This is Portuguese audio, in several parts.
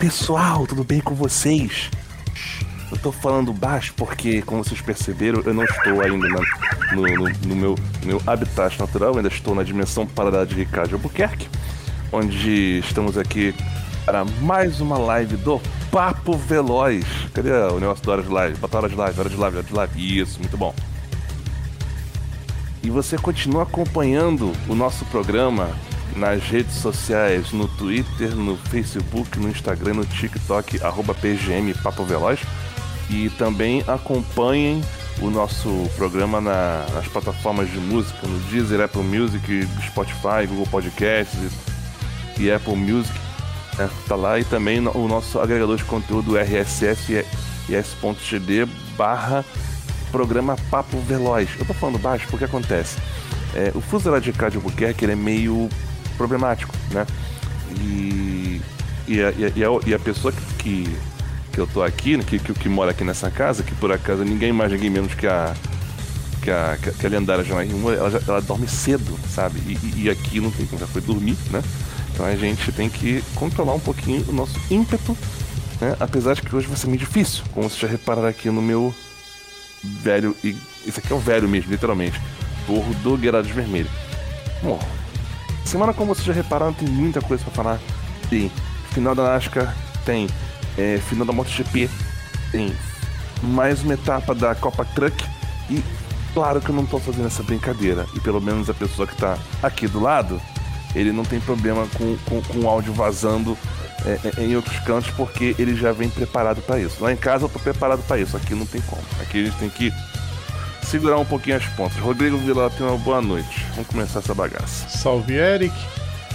Pessoal, tudo bem com vocês? Eu tô falando baixo porque, como vocês perceberam, eu não estou ainda na, no, no, no, meu, meu habitat natural, ainda estou na dimensão paralela de Ricardo Albuquerque, onde estamos aqui para mais uma live do Papo Veloz. Cadê o negócio da hora de live? Bota hora de live, hora de live, hora de live. Isso, muito bom. E você continua acompanhando o nosso programa nas redes sociais, no Twitter, no Facebook, no Instagram, no TikTok, arroba PGM Papo Veloz. E também acompanhem o nosso programa na, nas plataformas de música, no Deezer, Apple Music, Spotify, Google Podcasts e, e Apple Music. Né? Tá lá e também o nosso agregador de conteúdo RSS e S.GD barra programa Papo Veloz. Eu tô falando baixo porque acontece. É, o fuso radical de Albuquerque ele é meio problemático, né? E, e, a, e, a, e a pessoa que, que, eu tô aqui, que, que, que mora aqui nessa casa, que por acaso ninguém mais, ninguém menos que a que a, que a lendária Janaína, ela, ela dorme cedo, sabe? E, e, aqui não tem como já foi dormir, né? Então a gente tem que controlar um pouquinho o nosso ímpeto, né? Apesar de que hoje vai ser meio difícil, como vocês já repararam aqui no meu velho. E isso aqui é o velho mesmo, literalmente. Torro do Guerreiros Vermelho. Bom, semana, como vocês já repararam, tem muita coisa para falar. Tem final da NASCAR, tem é, final da MotoGP, tem mais uma etapa da Copa Truck e claro que eu não tô fazendo essa brincadeira. E pelo menos a pessoa que tá aqui do lado, ele não tem problema com, com, com o áudio vazando é, é, em outros cantos porque ele já vem preparado para isso. Lá em casa eu tô preparado para isso, aqui não tem como. Aqui a gente tem que segurar um pouquinho as pontas. Rodrigo Vila tem uma boa noite. Vamos começar essa bagaça. Salve Eric,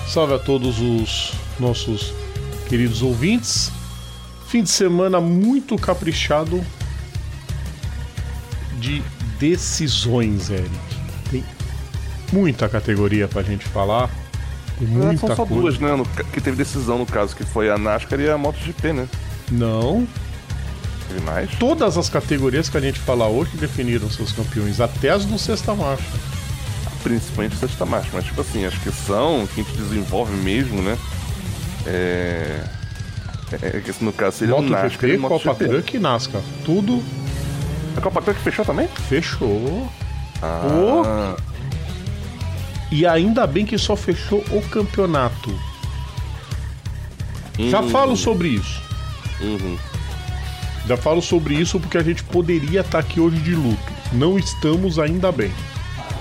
salve a todos os nossos queridos ouvintes. Fim de semana muito caprichado de decisões, Eric. Tem muita categoria pra gente falar. Tem muita é, são só coisa. duas, né? No, que teve decisão no caso, que foi a NASCAR e a MotoGP, né? Não, Teve mais? todas as categorias que a gente fala hoje definiram seus campeões, até as do sexta marcha. Principalmente sexta marcha, mas tipo assim, acho que são, que a gente desenvolve mesmo, né? É. É, é que no caso seria o NASCAR o Copa MotoGP. Truck e NASCAR. Tudo A Copa Truck fechou também? fechou. Ah, E ainda bem que só fechou o campeonato. Já hum, falo sobre isso. uhum. Já falo sobre isso porque a gente poderia estar aqui hoje de luto. Não estamos ainda bem.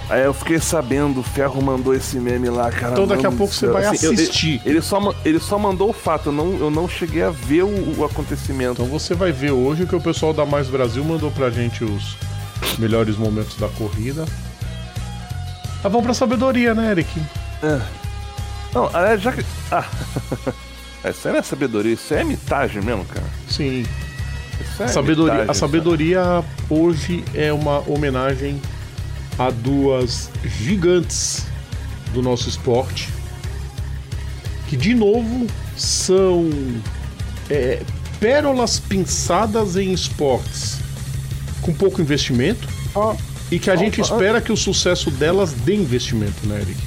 Aí eu fiquei sabendo, o Ferro mandou esse meme lá, cara. Então daqui a pouco você vai Assim, eu- assistir. ele, só, ele só mandou o fato, eu não, eu não cheguei a ver o, o acontecimento. Então você vai ver hoje que o pessoal da Mais Brasil mandou pra gente os melhores momentos da corrida. Ah, vamos pra sabedoria, né, Eric? Não, aliás, já que. Ah. Isso aí não é sabedoria, isso é mitagem mesmo, cara. Sim. É sabedoria, a sabedoria hoje é uma homenagem a duas gigantes do nosso esporte que de novo são é, pérolas pinçadas em esportes com pouco investimento e que a gente espera que o sucesso delas dê investimento, né, Eric?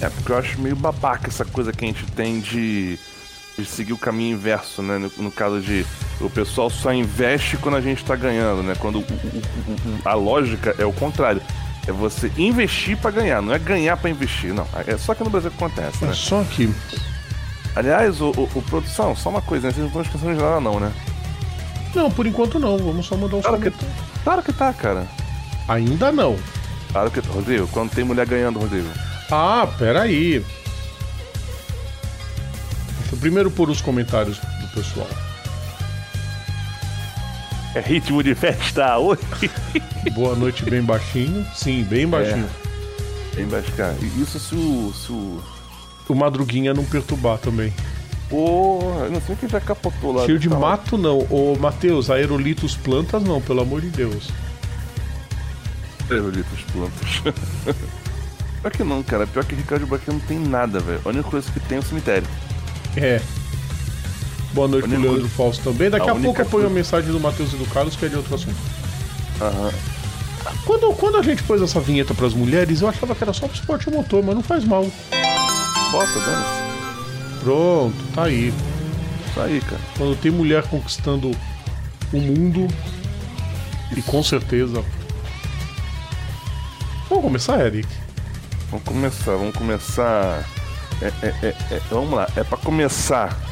É, porque eu acho meio babaca essa coisa que a gente tem de, de seguir o caminho inverso, né? No, no caso de o pessoal só investe quando a gente tá ganhando, né? Quando o- o- o- o- a lógica é o contrário. É você investir pra ganhar, não é ganhar pra investir, não. É só que no Brasil que acontece, É né? só que Aliás, o, o- o produção, só uma coisa, né? Vocês não estão esquecendo de nada, não, né? não, por enquanto não, vamos só mandar uns Claro que, claro que tá, cara. Ainda não. Claro que Rodrigo, quando tem mulher ganhando, Rodrigo. Ah, peraí. Deixa eu primeiro pôr os comentários do pessoal. É ritmo de festa, oi! Boa noite, bem baixinho. Sim, bem baixinho. Bem baixo, cara. E Isso se o. Se o... O Madruguinha não perturbar também. Porra, não sei quem já capotou lá. Cheio de Tá lá. mato, não. Ô, Matheus, aerolitos plantas, não, pelo amor de Deus. Aerolitos plantas. Pior que não, cara. Pior que Ricardo Baquet não tem nada, velho. A única coisa que tem é o cemitério. É. Boa noite pro Leandro Fausto também. Daqui a a, pouco eu ponho a mensagem do Matheus e do Carlos, que é de outro assunto. Aham. Quando, quando a gente pôs essa vinheta pras mulheres, eu achava que era só pro esporte motor, mas não faz mal. Bota, dane-se. Pronto, tá aí. Isso aí, cara. Quando tem mulher conquistando o mundo, e com certeza. Vamos começar, Eric? Vamos começar, vamos começar. É, é, é, é, vamos lá, é pra começar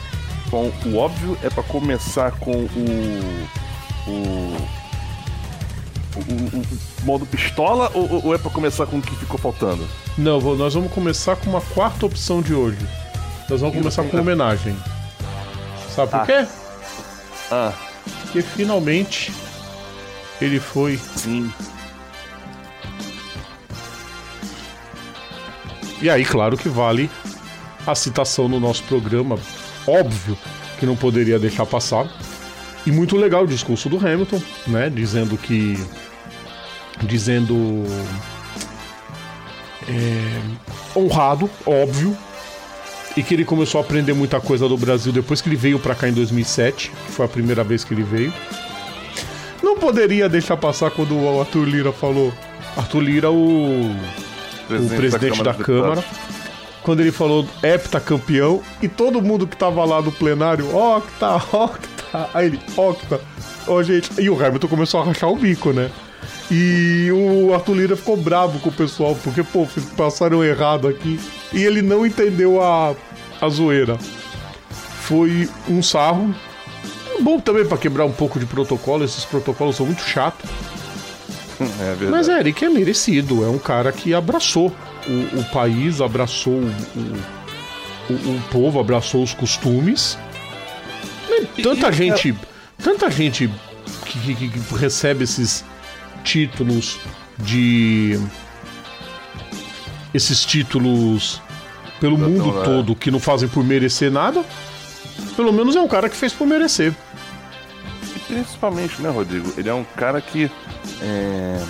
com o óbvio, é pra começar com o. o. o, o- o modo pistola ou, ou é pra começar com o que ficou faltando? Não, vou- nós vamos começar com uma quarta opção de hoje. Nós vamos começar com homenagem. Sabe por Ah. quê? Ah, Porque finalmente ele foi. sim. E aí, claro que vale a citação no nosso programa. Óbvio que não poderia deixar passar. E muito legal o discurso do Hamilton, né? Dizendo que. Dizendo. é, honrado, óbvio. E que ele começou a aprender muita coisa do Brasil depois que ele veio pra cá em 2007, que foi a primeira vez que ele veio. Não poderia deixar passar quando o Arthur Lira falou. Arthur Lira, o o presidente da, Câmara, Deputados. Quando ele falou heptacampeão, e todo mundo que tava lá no plenário, octa, octa, aí ele, octa, ó gente, e o Hamilton começou a rachar o bico, né? E o Arthur Lira ficou bravo com o pessoal, porque, pô, passaram errado aqui, e ele não entendeu a, a zoeira. Foi um sarro, é bom também pra quebrar um pouco de protocolo, esses protocolos são muito chatos. É verdade. Mas é, Eric é merecido. É um cara que abraçou o, o país, abraçou o, o, o- povo, abraçou os costumes. E Tanta gente. Tanta gente que, que- que- que recebe esses títulos de. Esses títulos pelo Não, mundo não, é. todo que não fazem por merecer nada. Pelo menos é um cara que fez por merecer. E principalmente, né, Rodrigo? Ele é um cara que. É...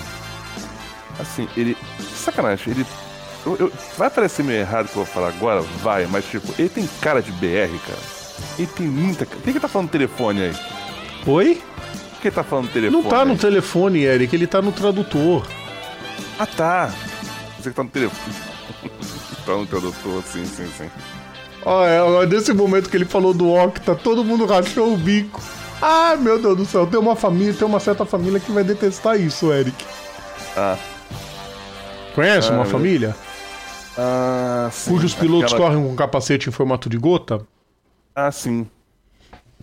Assim, ele. Sacanagem, ele. Eu- eu- Vai parecer meio errado o que eu vou falar agora? Vai, mas tipo, ele tem cara de BR, cara. Ele tem muita. Por que ele tá falando telefone aí? Oi? Por que ele tá falando telefone? Não tá no aí? telefone, Eric, ele tá no tradutor. Ah, tá. Você que tá no telefone. tá no tradutor, sim, sim, sim. Ó, é, nesse momento que ele falou do Octa, todo mundo rachou o bico. Ah, meu Deus do céu, tem uma família, tem uma certa família que vai detestar isso, Eric. Ah. Conhece Ah, uma meu- família? Ah, sim. Cujos pilotos Aquela- correm com capacete em formato de gota? Ah, sim.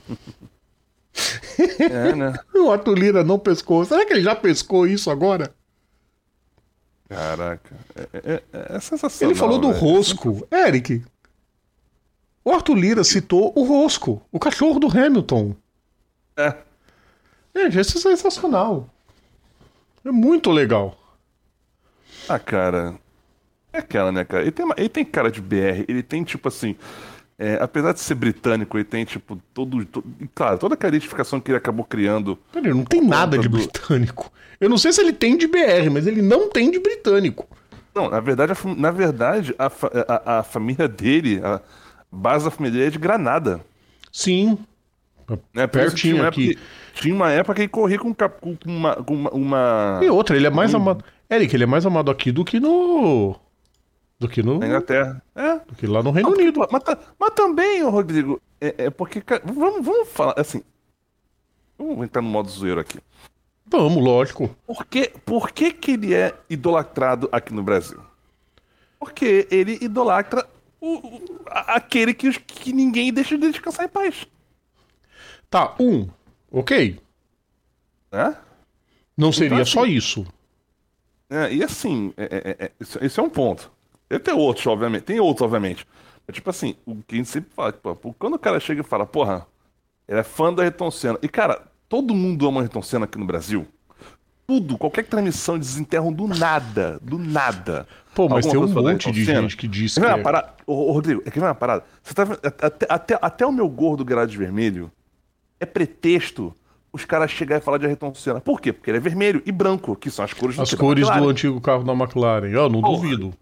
é, né? O Arthur Lira não pescou. Será que ele já pescou isso agora? Caraca. É, é, é sensacional. Ele falou do velho. Rosco. Eric, o Arthur Lira citou o Rosco, o cachorro do Hamilton. É. Gente, isso é sensacional. É muito legal. Ah, cara. É aquela, né, cara? Ele tem, uma- ele tem cara de BR, ele tem, tipo assim. é, apesar de ser britânico, ele tem, tipo, todo. todo claro, toda aquela identificação que ele acabou criando. Peraí, não tem nada de do- britânico. Eu não sei se ele tem de BR, mas ele não tem de britânico. Não, na verdade, a, na verdade, a, a- a família dele, a base da família dele é de Granada. Sim. Isso Pertinho tinha uma aqui. época tinha uma época que ele corria com, com uma. Com uma, uma- E outra, ele é mais Hum. amado. Eric, ele é mais amado aqui do que no. Do que no. na Inglaterra. É. Do que lá no Reino Não, Unido. Mas, ta- mas também, Rodrigo, é, é porque. cara, vamos, vamos falar assim. Vamos entrar no modo zoeiro aqui. Vamos, lógico. Por que, por que, que ele é idolatrado aqui no Brasil? Porque ele idolatra o, o- aquele que, que ninguém deixa de descansar em paz. Tá, um. Ok. Né? Não seria assim- só isso. É, e assim, é, é, é, isso, isso é um ponto. Deve ter outros, obviamente. Tem outros, obviamente. Mas, tipo assim, o que a gente sempre fala, pô, quando o cara chega e fala, porra, ele é fã do Ayrton Senna. E, cara, todo mundo ama Ayrton Senna aqui no Brasil. Tudo, qualquer transmissão, eles desenterram do nada. Do nada. Pô, mas Alguma tem um monte de Senna. gente que diz que. é- parada? Ô, Rodrigo, é que ver uma parada? Você tá até, até, até o meu gordo grade de vermelho é pretexto os caras chegarem e falar de Ayrton Senna. Por quê? Porque ele é vermelho e branco, que são as cores do As cores do antigo carro da McLaren. Eu não Porra. duvido.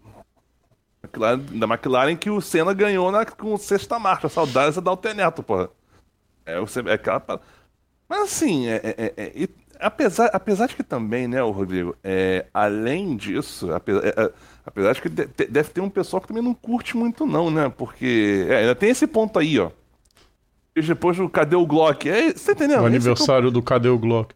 McLaren- da McLaren que o Senna ganhou na, com sexta marcha. Saudades é da Alterneto, porra. É, é aquela. Mas assim, é, é- é- é- e apesar, apesar de que também, né, o Rodrigo, é, além disso, apesar, é, apesar de que de- de- deve ter um pessoal que também não curte muito, não, né? Porque ainda tem esse ponto aí, ó. E depois o Cadê o Glock? É, você entendendo? O aniversário do Cadê o Glock?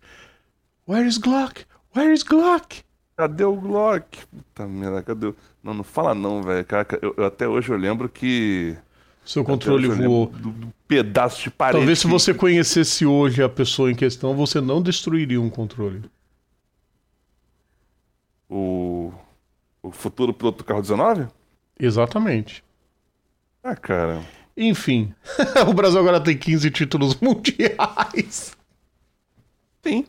Where is Glock? Where is Glock? Cadê o Glock? Puta merda, cadê o... Não, não fala não, velho. Caraca, eu, eu- até hoje eu lembro que... Seu controle voou. Do, do pedaço de parede. Talvez se você conhecesse hoje a pessoa em questão, você não destruiria um controle. O... O futuro piloto do carro 19? Exatamente. Ah, cara... Enfim, o Brasil agora tem 15 títulos mundiais. Sim.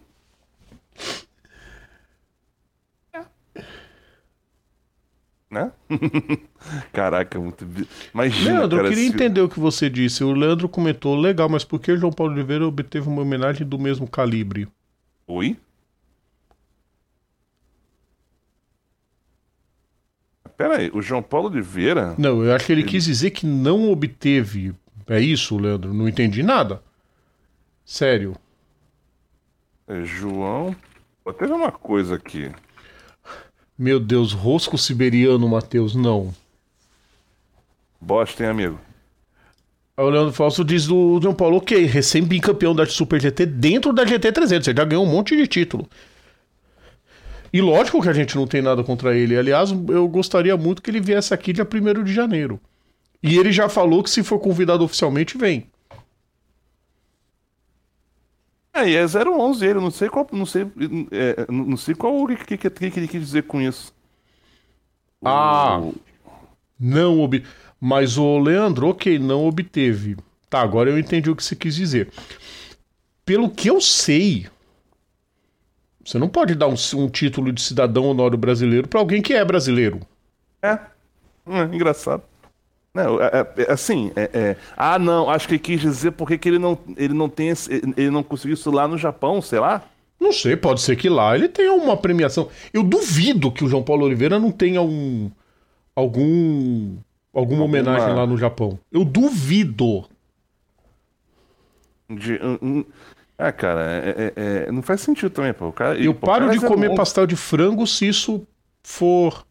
Né? Caraca, muito. Imagina, Leandro, cara, eu queria se- entender o que você disse. O Leandro comentou, legal, mas por que João Paulo Oliveira obteve uma homenagem do mesmo calibre? Oi? Pera aí, o João Paulo Oliveira. Não, eu acho que ele quis dizer que não obteve. É isso, Leandro? Não entendi nada. Sério. é, João. Teve uma coisa aqui. Meu Deus, rosco siberiano, Matheus, não. Bosta, hein, amigo? Aí o Leandro Fausto diz do João Paulo, ok, recém-bicampeão da Super GT dentro da GT 300, você já ganhou um monte de título. E lógico que a gente não tem nada contra ele. Aliás, eu gostaria muito que ele viesse aqui dia 1 de janeiro. E ele já falou que se for convidado oficialmente, vem. É, e é 011 ele, não sei qual. Não sei, é, não sei qual o que, que, que, que ele quis dizer com isso. Ah. O- Não ob... Mas o Leandro, ok, não obteve. Tá, agora eu entendi o que você quis dizer. Pelo que eu sei, você não pode dar um, um título de cidadão honório brasileiro pra alguém que é brasileiro. É. Hum, engraçado. Não, é, é- é assim, é, é- ah não, acho que ele quis dizer porque que ele não, ele não tem esse- ele não conseguiu isso lá no Japão, sei lá. Não sei, pode ser que lá ele tenha uma premiação. Eu duvido que o João Paulo Oliveira não tenha um algum alguma homenagem lá no Japão. Eu duvido. De, um- um- ah, cara, é- não faz sentido também, pô. O cara, Eu pô, paro cara de comer 011. pastel de frango se isso for.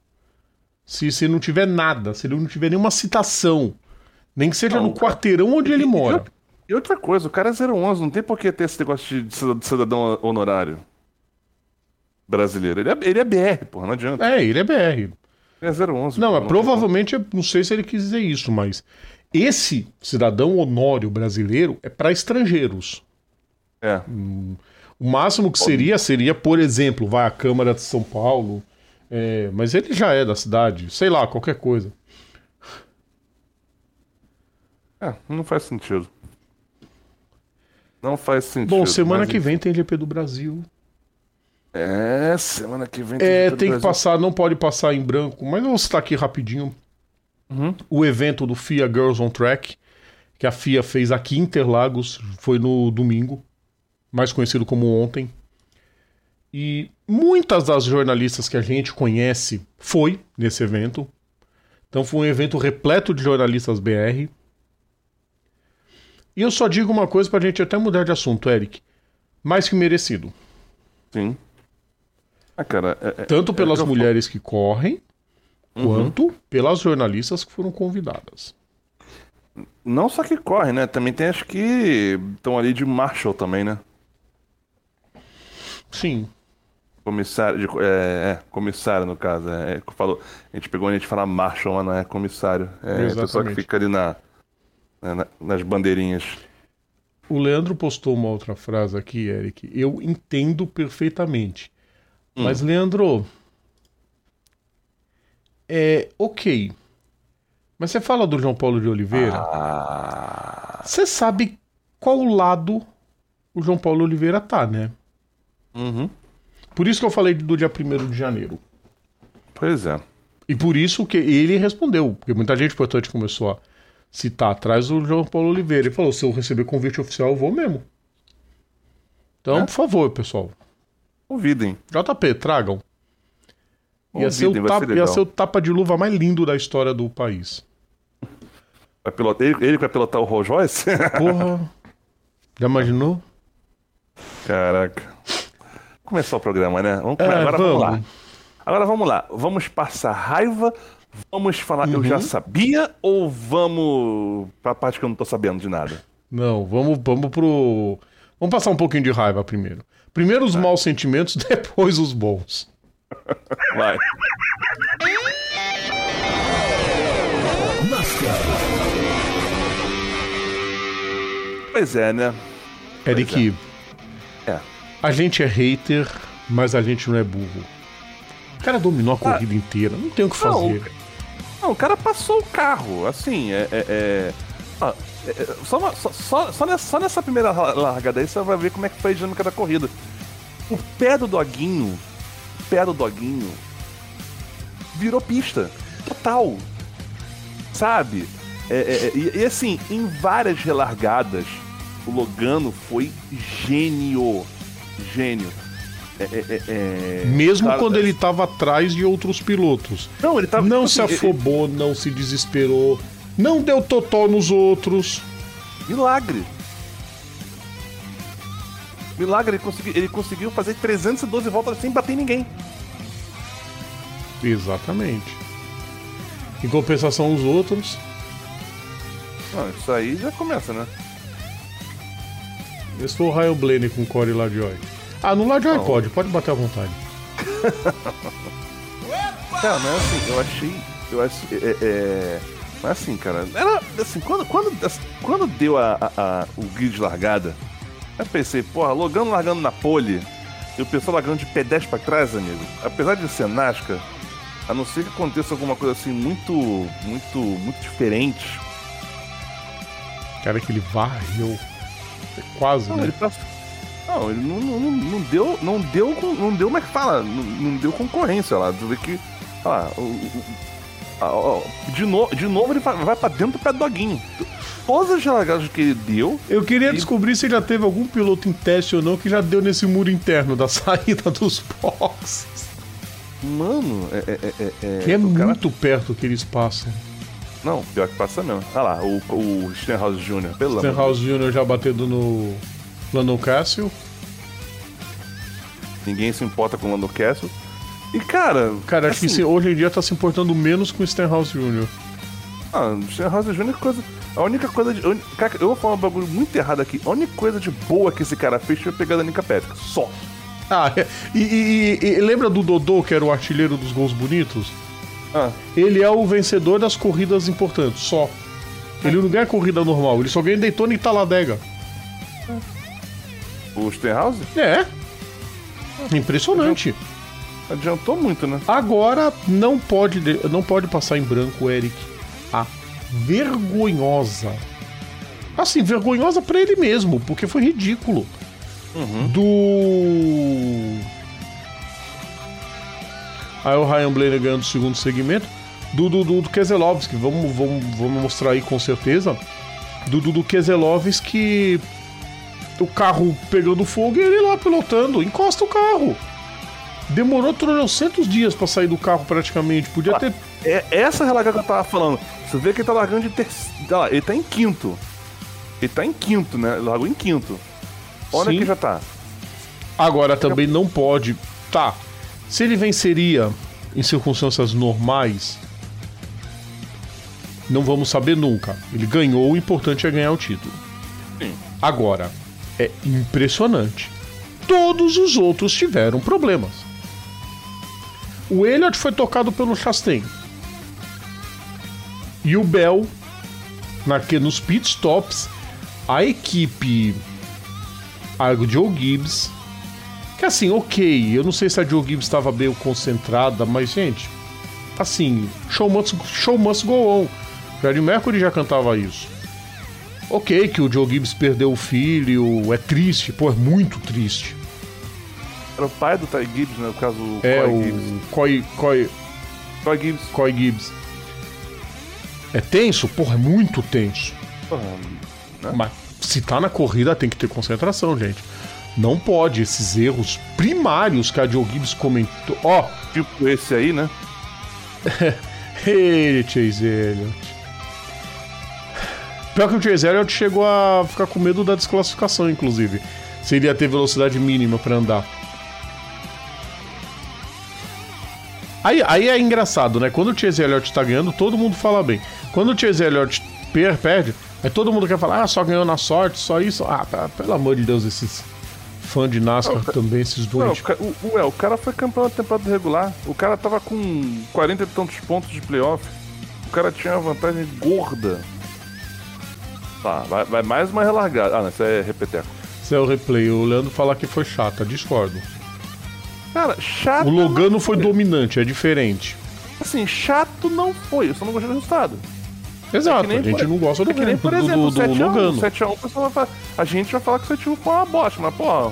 Se, se não tiver nada, se ele não tiver nenhuma citação. Nem que seja Não, no cara- quarteirão onde ele E- mora. E outra coisa, o cara é 011, não tem por que ter esse negócio de- de cida- de cidadão honorário brasileiro. Ele é, ele é BR, porra, não adianta. É, ele é BR. Ele é 011. Não, mas tem provavelmente, eu não sei se ele quis dizer isso, mas esse cidadão honório brasileiro é para estrangeiros. É. O máximo que seria, seria, por exemplo, vai à Câmara de São Paulo, é, mas ele já é da cidade, sei lá, qualquer coisa. É, não faz sentido. Não faz sentido. Bom, semana que vem tem GP do Brasil. É, semana que vem É, GP do tem que passar, não pode passar em branco, mas eu vou citar aqui rapidinho Uhum. o evento do FIA Girls on Track, que a FIA fez aqui em Interlagos, foi no domingo, mais conhecido como ontem. E muitas das jornalistas que a gente conhece foi nesse evento. Então foi um evento repleto de jornalistas BR. E eu só digo uma coisa pra gente até mudar de assunto, Eric. Mais que merecido. Sim. Ah, cara, é- é- Tanto é pelas que eu mulheres que correm, Uhum. quanto pelas jornalistas que foram convidadas. falo- Não só que corre, né? Também tem as que estão ali de Marshall também, né? Sim. Comissário, de, é, é, comissário no caso. É, é, falou, a gente pegou a gente fala Marshall, mas não é comissário. É a pessoa que fica ali na, na- na- nas bandeirinhas. O Leandro postou uma outra frase aqui, Eric. Eu entendo perfeitamente. Hum. Mas, Leandro. É. Ok. Mas você fala do João Paulo de Oliveira. Ah. Você sabe qual lado o João Paulo Oliveira tá, né? Uhum. Por isso que eu falei do dia 1 de janeiro. Pois é. E por isso que ele respondeu, porque muita gente importante começou a citar atrás do João Paulo Oliveira. Ele falou: se eu receber convite oficial, eu vou mesmo. Então, É? por favor, pessoal. Convidem. JP, tragam. Ia ser, o tapa, ser ia ser o tapa de luva mais lindo da história do país. Vai pilotar, ele, ele que vai pilotar o Rolls Royce? Porra. Já imaginou? Caraca. Começar o programa, né? Vamos, É, agora vamos. vamos. lá. Agora vamos lá. Vamos passar raiva. Vamos falar, eu Uhum. já sabia ou vamos pra parte que eu não tô sabendo de nada? Não, vamos, vamos pro. Vamos passar um pouquinho de raiva primeiro. Primeiro os maus sentimentos, depois os bons. Vai. Pois é, né? Eric, É. a gente é hater, mas a gente não é burro. O cara dominou a corrida inteira, não tem o que Não, fazer. Não, o cara passou o carro, assim, é. é, é- ah, é- é- só, uma- só, só, só nessa, só nessa primeira la- largada aí você vai ver como é que foi a dinâmica da corrida. O pé do doguinho, o pé do doguinho, virou pista. Total. Sabe? É, é, é, e, e assim, em várias relargadas, o Logano foi gênio. Gênio. É, é, é, é- Mesmo Cara, quando ele tava atrás de outros pilotos. Não, ele tava. Não tipo se assim, afobou, não se desesperou, não deu totó nos outros. Milagre. Milagre, ele conseguiu, ele conseguiu fazer 312 voltas sem bater ninguém. Exatamente. Em compensação, os outros. Isso aí já começa, né? Eu sou o Ryan Blaney com o Corey Lajoy. Ah, no Lajoy pode, pode bater à vontade. Cara, mas assim, eu achei. Eu achei. É, é- mas assim, cara, era. Assim, quando, quando, assim, quando deu a, a- a- o grid de largada, eu pensei, porra, Logano largando na pole e o pessoal largando de 10 pra trás, amigo. Apesar de ser Nascar, a não ser que aconteça alguma coisa assim muito. muito. muito diferente. Cara, que ele varreu. Quase, Não, né? ele passou. Não, ele não, não, não- deu. Não deu. Não deu, como é que fala? Não, não deu concorrência lá. Tu vê que. Lá, o- o- ah, ó, de, no, de novo ele vai, vai pra dentro do doguinho. Todas as largadas que ele deu. Eu queria E- descobrir se já teve algum piloto em teste ou não que já deu nesse muro interno da saída dos boxes. Mano, é. é, é, é- Que é o cara- muito perto que eles passam. Não, pior que passa mesmo. Olha lá, o, o Stenhouse Jr. Pelo Stenhouse Jr. já batendo no Landon Castle. Ninguém se importa com o Lando Castle. E cara. Cara, acho que assim, se- hoje em dia tá se importando menos com o Stenhouse Jr. Ah, o Stenhouse Jr. é coisa. A única coisa de. Cara, eu vou falar um bagulho muito errado aqui. A única coisa de boa que esse cara fez foi pegar a Danica Petrica. Só. Ah, é. e, e- e- e lembra do Dodô, que era o artilheiro dos gols bonitos? Ah, Ele é o vencedor das corridas importantes, só. Ele não ganha corrida normal, ele só ganha Daytona e Talladega. o Stenhouse É. Impressionante. adiantou muito, né? Agora não pode, de- não pode passar em branco, Eric. A vergonhosa. Assim, vergonhosa pra ele mesmo, porque foi ridículo. Do. Aí o Ryan Blaney ganhando o segundo segmento. Do, do, do, do Keselowski, vamos, vamos, vamos mostrar aí com certeza. Do, do, do Keselowski, o carro pegando fogo e ele lá pilotando. Encosta o carro. Demorou 300 dias pra sair do carro praticamente. Podia Ah, ter. É essa largada que eu tava falando. Você vê que ele tá largando de terceiro. Ele tá em quinto. Ele tá em quinto, né? Largou em quinto. Olha Sim. que já tá. Agora também não pode. Tá. Se ele venceria em circunstâncias normais, não vamos saber nunca. Ele ganhou, o importante é ganhar o título. Sim. Agora, é impressionante. Todos os outros tiveram problemas. O Elliott foi tocado pelo Chastain. E o Bell, na, que- nos pit stops, a equipe. A Joe Gibbs. Que assim, ok, eu não sei se a Joe Gibbs estava bem concentrada, mas gente, assim, show must, show must go on. Freddie Mercury já cantava isso. Ok, que o Joe Gibbs perdeu o filho, é triste, pô, é muito triste. Era o pai do Ty Gibbs, né? No caso, o É Coy o Gibbs. Coy, Coy, Coy Gibbs. Coy Gibbs. É tenso? Porra, é muito tenso. Porra, Mas se tá na corrida tem que ter concentração, gente. Não pode esses erros primários que a Joe Gibbs comentou. Ó, tipo esse aí, né? Ei, Chase Elliott. Pior que o Chase Elliott chegou a ficar com medo da desclassificação, inclusive. Se ele ia ter velocidade mínima pra andar. Aí, aí é engraçado, né? Quando o Chase Elliott tá ganhando, todo mundo fala bem. Quando o Chase Elliott per- perde, Aí todo mundo quer falar, ah, só ganhou na sorte, só isso. Ah, tá, pelo amor de Deus, esses fãs de NASCAR Não, também, esses dois. o, ca- o- ué, o cara foi campeão da temporada regular. O cara tava com 40 e tantos pontos de playoff. O cara tinha uma vantagem gorda. Tá, vai, vai mais uma relargada. Ah, não, isso é repeteco. Esse é o replay. O Leandro fala que foi chata, discordo. Cara, chato. O Logano foi não dominante, é diferente. Assim, chato não foi. Eu só não gostei do resultado. Exato, É nem a gente não gosta do, É que nem, por do- exemplo, do, do 7x1. Logano. 7x1, o pessoal vai falar, a gente vai falar que o 7x1 foi uma bosta, mas, pô,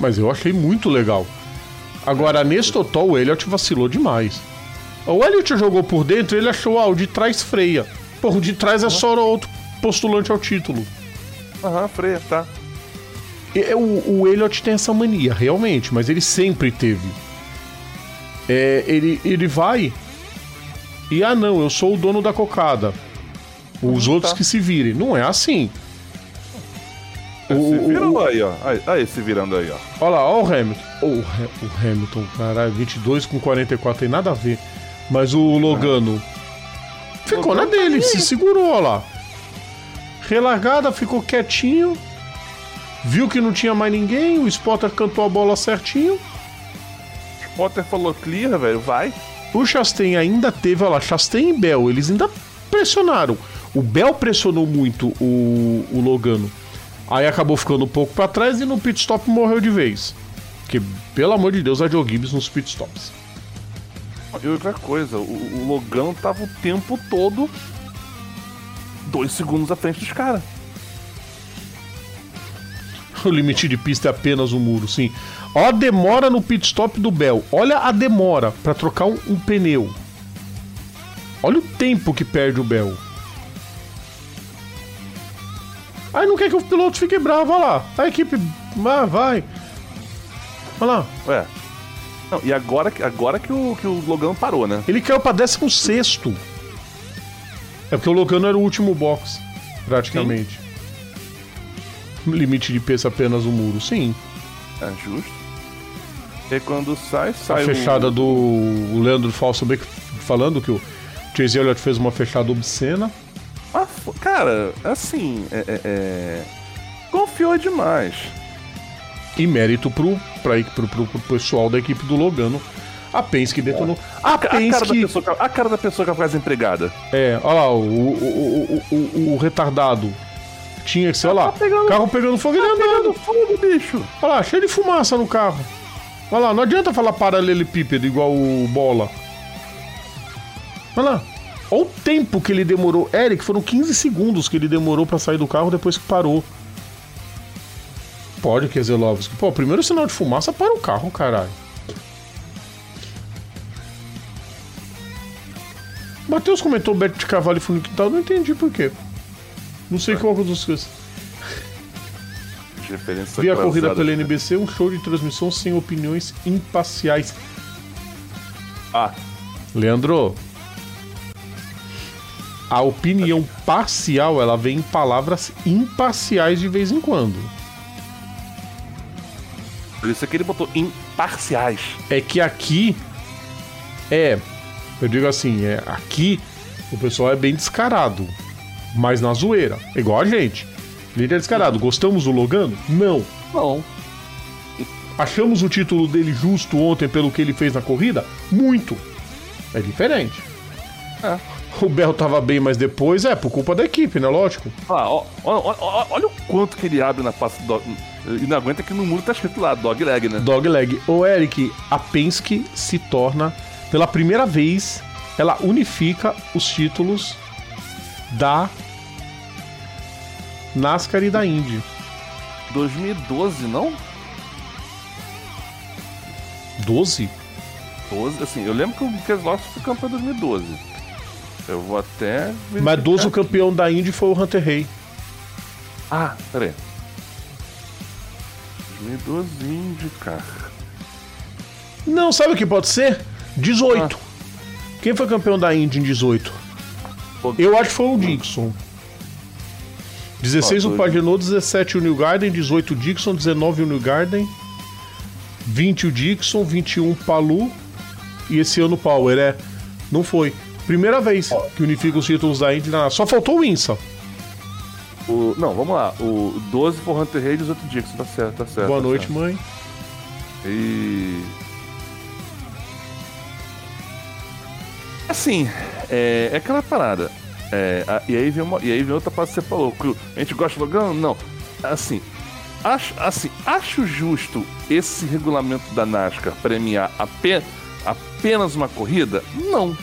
Mas eu achei muito legal. Agora, nesse total, o Elliot vacilou demais. O Elliot jogou por dentro ele achou, ah, o de trás freia. Porra, o de trás é só outro postulante ao título. aham, freia, tá. E- é, O, o Elliot tem essa mania, realmente, mas ele sempre teve. É, ele, ele vai e, ah, não, eu sou o dono da cocada. Os Uhum, outros tá. que se virem. Não é assim. O- se o- virando aí, ó. Aí, aí, se virando aí, ó. Olha lá, olha o Hamilton. Oh, o Ha- o Hamilton, caralho, 22 com 44 tem nada a ver. Mas o Logano ficou na Logano tá dele, se segurou, olha lá. Relargada, ficou quietinho. Viu que não tinha mais ninguém, o Spotter cantou a bola certinho. Potter falou clear, velho, vai. O Chastain ainda teve, olha lá, Chastain e Bell, eles ainda pressionaram. O Bell pressionou muito o, o Logano. Aí acabou ficando um pouco pra trás e no pit stop morreu de vez. Porque, pelo amor de Deus, a Joe Gibbs nos pit stops. E outra coisa, o, o Logano tava o tempo todo dois segundos à frente dos caras. O limite de pista é apenas um muro, sim. Ó a demora no pit stop do Bell. Olha a demora pra trocar um, um pneu. Olha o tempo que perde o Bell. Aí não quer que o piloto fique bravo, olha lá. A equipe. Ah, vai. Olha lá. Ué. Não, e agora, que- agora que, o, que o Logano parou, né? Ele caiu pra 16. É porque o Logano era o último box, praticamente. Limite de peso apenas um muro, sim. É justo. E quando sai, A sai o- fechada do o Leandro Falsobeck falando que o Chase Elliott fez uma fechada obscena. Ah, cara, assim, é, é- é- Confiou demais. E mérito pro, pra, pro, pro, pro pessoal da equipe do Logano. A Penske detonou. A A cara, da Penske. pessoa, que- a cara da pessoa que vai ficar desempregada. É, olha lá, o, o, o, o, o retardado. Tinha olha lá. Tá pegando- carro pegando fogo, ele Pegando andando. fogo, bicho. Olha lá, cheio de fumaça no carro. Olha lá, não adianta falar paralelepípedo igual o bola. Olha lá. Olha o tempo que ele demorou. Eric, foram 15 segundos que ele demorou pra sair do carro depois que parou. Pode, Keselowski. Pô, primeiro sinal de fumaça para o carro, caralho. Matheus comentou Beto de Cavalo e Fundo não entendi por quê. Não sei qual dos coisas. Referência Vi a corrida pela NBC, um show de transmissão sem opiniões imparciais. Ah, Leandro, a opinião parcial ela vem em palavras imparciais de vez em quando. por isso é que ele botou imparciais. É que aqui é, eu digo assim, é aqui o pessoal é bem descarado, mas na zoeira, igual a gente. Ele é descarado. Gostamos do Logano? Não. Não. Achamos o título dele justo ontem pelo que ele fez na corrida? Muito. É diferente. É. O Bell tava bem, mas depois é por culpa da equipe, né? Lógico. Ah, ó, ó, ó, olha o quanto que ele abre na pasta do... E não aguenta que no muro tá escrito lá, dog leg, né? Dogleg. Ô, Eric, a Penske se torna, pela primeira vez, ela unifica os títulos da NASCAR e da Indy. 2012, não? 12? 12, assim, eu lembro que o Keselowski foi campeão em 2012. Eu vou até... Mas 12 o campeão da Indy foi o Hunter Hay. Ah, peraí. 2012 IndyCar. Não, sabe o que pode ser? 18. Quem foi campeão da Indy em 18? Pô, Eu acho que foi o Dixon. 16 Ó, o. Pagenot, 17 o New Garden, 18 o Dixon, 19 o New Garden, 20 o Dixon, 21 o Palu e esse ano o Power, é. Não foi. Primeira vez que unifica os títulos da Indy na Só faltou o INSA. O, não, vamos lá. O 12 for Hunter Raid e os outros Dixon. Tá certo, tá certo. Boa tá noite, certo. mãe. E. Assim, é, é aquela parada. É, a- e, aí vem uma, e aí vem outra parte que você falou. que a gente gosta do Logan? Não. Assim, acho, assim, acho justo esse regulamento da NASCAR premiar ape- apenas uma corrida? Não.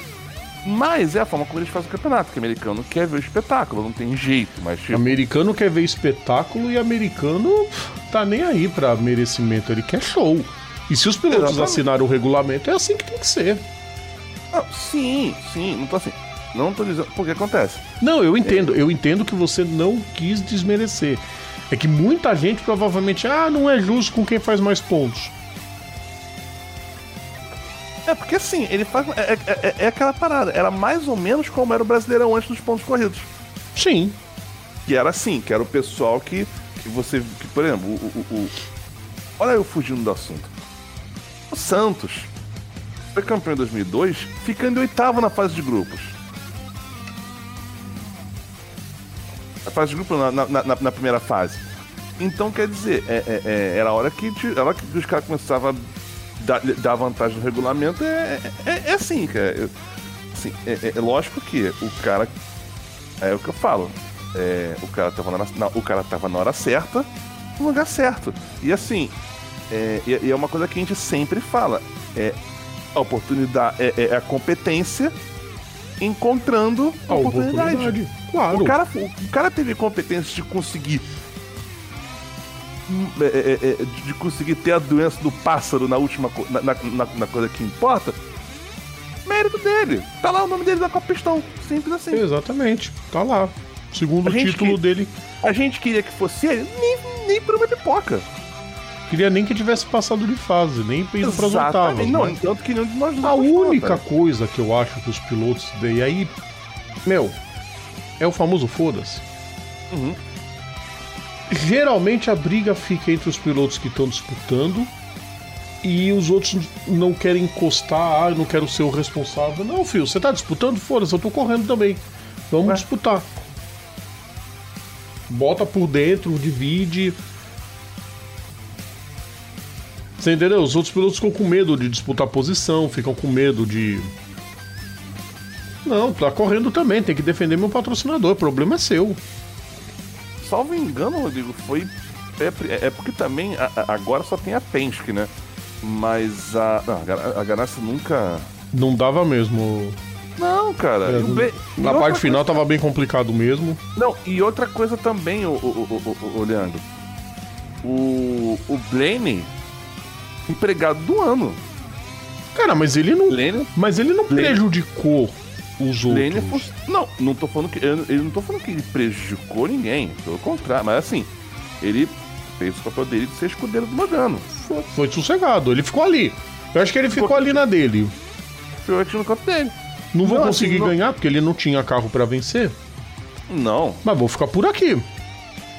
Mas é a forma como eles fazem o campeonato, que americano quer ver o espetáculo, não tem jeito, mas tipo, Americano quer ver espetáculo e americano tá nem aí pra merecimento, ele quer show. E se os pilotos Exatamente. assinaram o regulamento, é assim que tem que ser. ah, sim, sim, não tô assim. Não tô dizendo. Porque acontece. Não, eu entendo, eu entendo que você não quis desmerecer. É que muita gente provavelmente, ah, não é justo com quem faz mais pontos. É, porque assim, ele faz. É, é- é- é aquela parada. Era mais ou menos como era o Brasileirão antes dos pontos corridos. Sim. Que era assim, que era o pessoal que, que você. Que, por exemplo, o, o- o- Olha eu fugindo do assunto. O Santos foi campeão em 2002, ficando em oitavo na fase de grupos. Na fase de grupos, na, na- na- na primeira fase. Então, quer dizer, é- é- é- era a hora que, te- a hora que os caras começavam a dar, dar vantagem no regulamento. É, é, é assim, cara. Eu- assim, é, é- é lógico que o cara. É o que eu falo. É, o, cara tava na, na- o cara tava na hora certa, no lugar certo. E assim, é, e é uma coisa que a gente sempre fala. É a oportunidade, é, é a competência encontrando a, A oportunidade. oportunidade. Claro. O cara, o cara teve competência de conseguir. hum, é, é, é, de conseguir ter a doença do pássaro na última na, na, na- na coisa que importa. Mérito dele. Tá lá o nome dele da Copa Pistão. Simples assim. Exatamente. Tá lá. Segundo gente título que- dele. A gente queria que fosse ele, nem, nem por uma pipoca. Queria nem que tivesse passado de fase, nem ido pras oitavas. Não, né? tanto que nenhum de nós A única coisa que eu acho que os pilotos. E aí. Meu. É o famoso foda-se. Uhum. Geralmente a briga fica entre os pilotos que estão disputando e os outros não querem encostar, ah, eu não quero ser o responsável. Não, filho, você tá disputando? Foda-se, eu tô correndo também. Vamos Ué. disputar. Bota por dentro, divide. Você entendeu? Os outros pilotos ficam com medo de disputar posição, ficam com medo de. Não, tá correndo também, tem que defender meu patrocinador, o problema é seu. Salvo engano, Rodrigo, foi. É, é porque também a- a- agora só tem a Penske, né? Mas a. Não, a Gana- a Ganassi nunca. Não dava mesmo. Não, cara. É, Ble- Na parte final coisa- tava bem complicado mesmo. Não, e outra coisa também, o, o, o, o, o Leandro. O. O Blaney, empregado do ano. Cara, mas ele não. Blaney. Mas ele não Lane- prejudicou os Blaney outros. foi- Não, não tô falando que. Eu, eu não tô falando que ele prejudicou ninguém. Pelo contrário, mas assim, ele fez o papel dele de ser escudeiro do Logano. Foi, foi sossegado, ele ficou ali. Eu acho que ele ficou ali na dele. Foi o no campo dele. Não vou Não, conseguir assim, não- ganhar porque ele não tinha carro pra vencer, Não. mas vou ficar por aqui.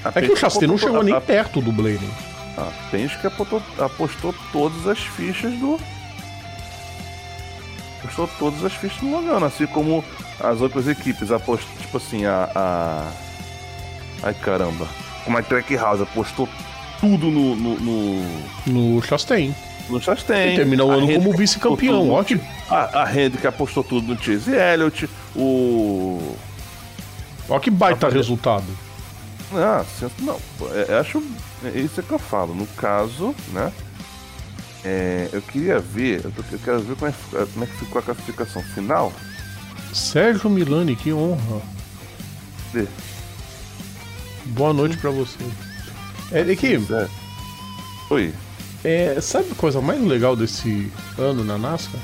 A É que o Chastain não chegou nem a- perto do Blaney. A Penske apostou, apostou todas as fichas do. Apostou todas as fichas do Logano, assim como as outras equipes apostou, tipo assim, a. a... Ai caramba. Como a Track House apostou tudo no. no, no, No Chastain. no Chastain. Ele terminou o A ano como vice-campeão, ótimo. A, a Hendrick apostou tudo no Chase Elliott. O. Olha que baita resultado. Ah, não, é, é, acho. É isso que eu falo. No caso, né? é, eu queria ver. Eu, eu quero ver como é, que ficou- como é que ficou a classificação final. Sérgio Milani, que honra. Boa noite pra você. É, é que, É. Oi. é, sabe a coisa mais legal desse ano na NASCAR?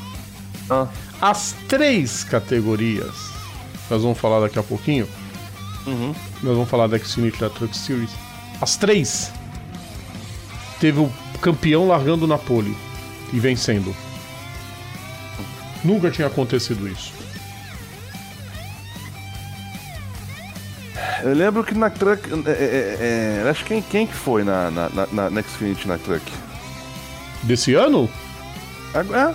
Ah, As três categorias, nós vamos falar daqui a pouquinho, uhum. Nós vamos falar da Xfinity da Truck Series. As três teve o campeão largando na pole e vencendo. Nunca tinha acontecido isso. Eu lembro que na Truck. É, é, é, acho que quem, que foi na, na, na, na Xfinity na Truck? Desse ano? É,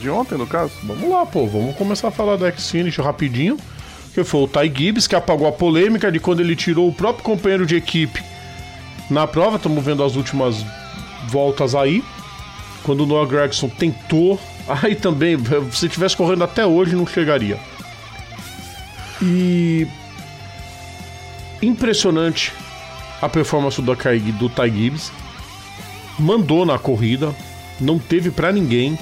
De ontem, no caso. Vamos lá, pô. Vamos começar a falar da X-Finish rapidinho. Que foi o Ty Gibbs que apagou a polêmica de quando ele tirou o próprio companheiro de equipe na prova. Estamos vendo as últimas voltas aí. Quando o Noah Gregson tentou. Aí também, se tivesse correndo até hoje, não chegaria. E. Impressionante a performance do, do Ty Gibbs. Mandou na corrida, não teve para ninguém.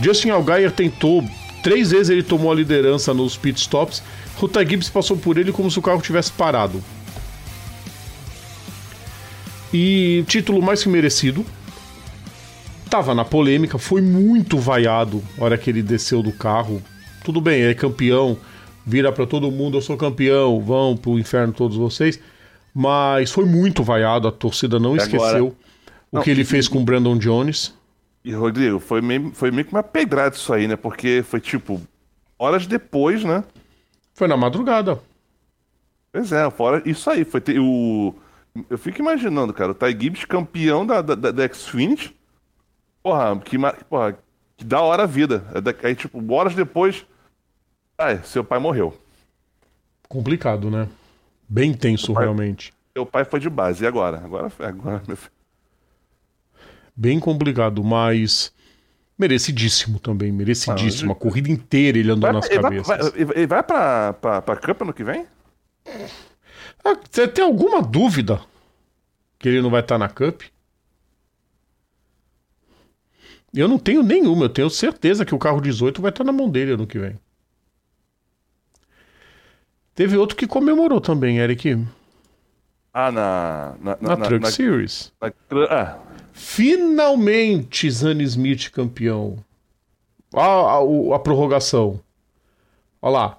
Justin Allgaier tentou, três vezes ele tomou a liderança nos pit stops. O Ty Gibbs passou por ele como se o carro tivesse parado. E título mais que merecido. Tava na polêmica, foi muito vaiado na hora que ele desceu do carro. Tudo bem, é campeão, vira para todo mundo, eu sou campeão, vão pro inferno todos vocês. Mas foi muito vaiado, a torcida não esqueceu Agora... o não, que ele fez com o Brandon Jones. E, Rodrigo, foi meio, foi meio que uma pedrada isso aí, né? Porque foi tipo, horas depois, né? Foi na madrugada. Pois é, fora isso aí. Foi ter, o. Eu fico imaginando, cara, o Ty Gibbs campeão da, da, da Xfinity. Porra, que, porra, que da hora a vida. É aí, tipo, horas depois. Ai, seu pai morreu. Complicado, né? Bem tenso, pai, realmente. Seu pai foi de base, e agora? Agora, agora meu filho. Bem complicado, mas merecidíssimo também, merecidíssimo. Ah, a corrida inteira ele andou vai, nas ele cabeças. Vai, vai, ele vai pra, pra, pra Cup no que vem? Ah, você tem alguma dúvida que ele não vai estar tá na Cup? Eu não tenho nenhuma, eu tenho certeza que o carro 18 vai estar tá na mão dele ano que vem. Teve outro que comemorou também, Eric. Ah, na. Na, na, na Truck na, Series. Na, ah, Finalmente, Zane Smith campeão. Olha a, a, a, prorrogação. Olha lá.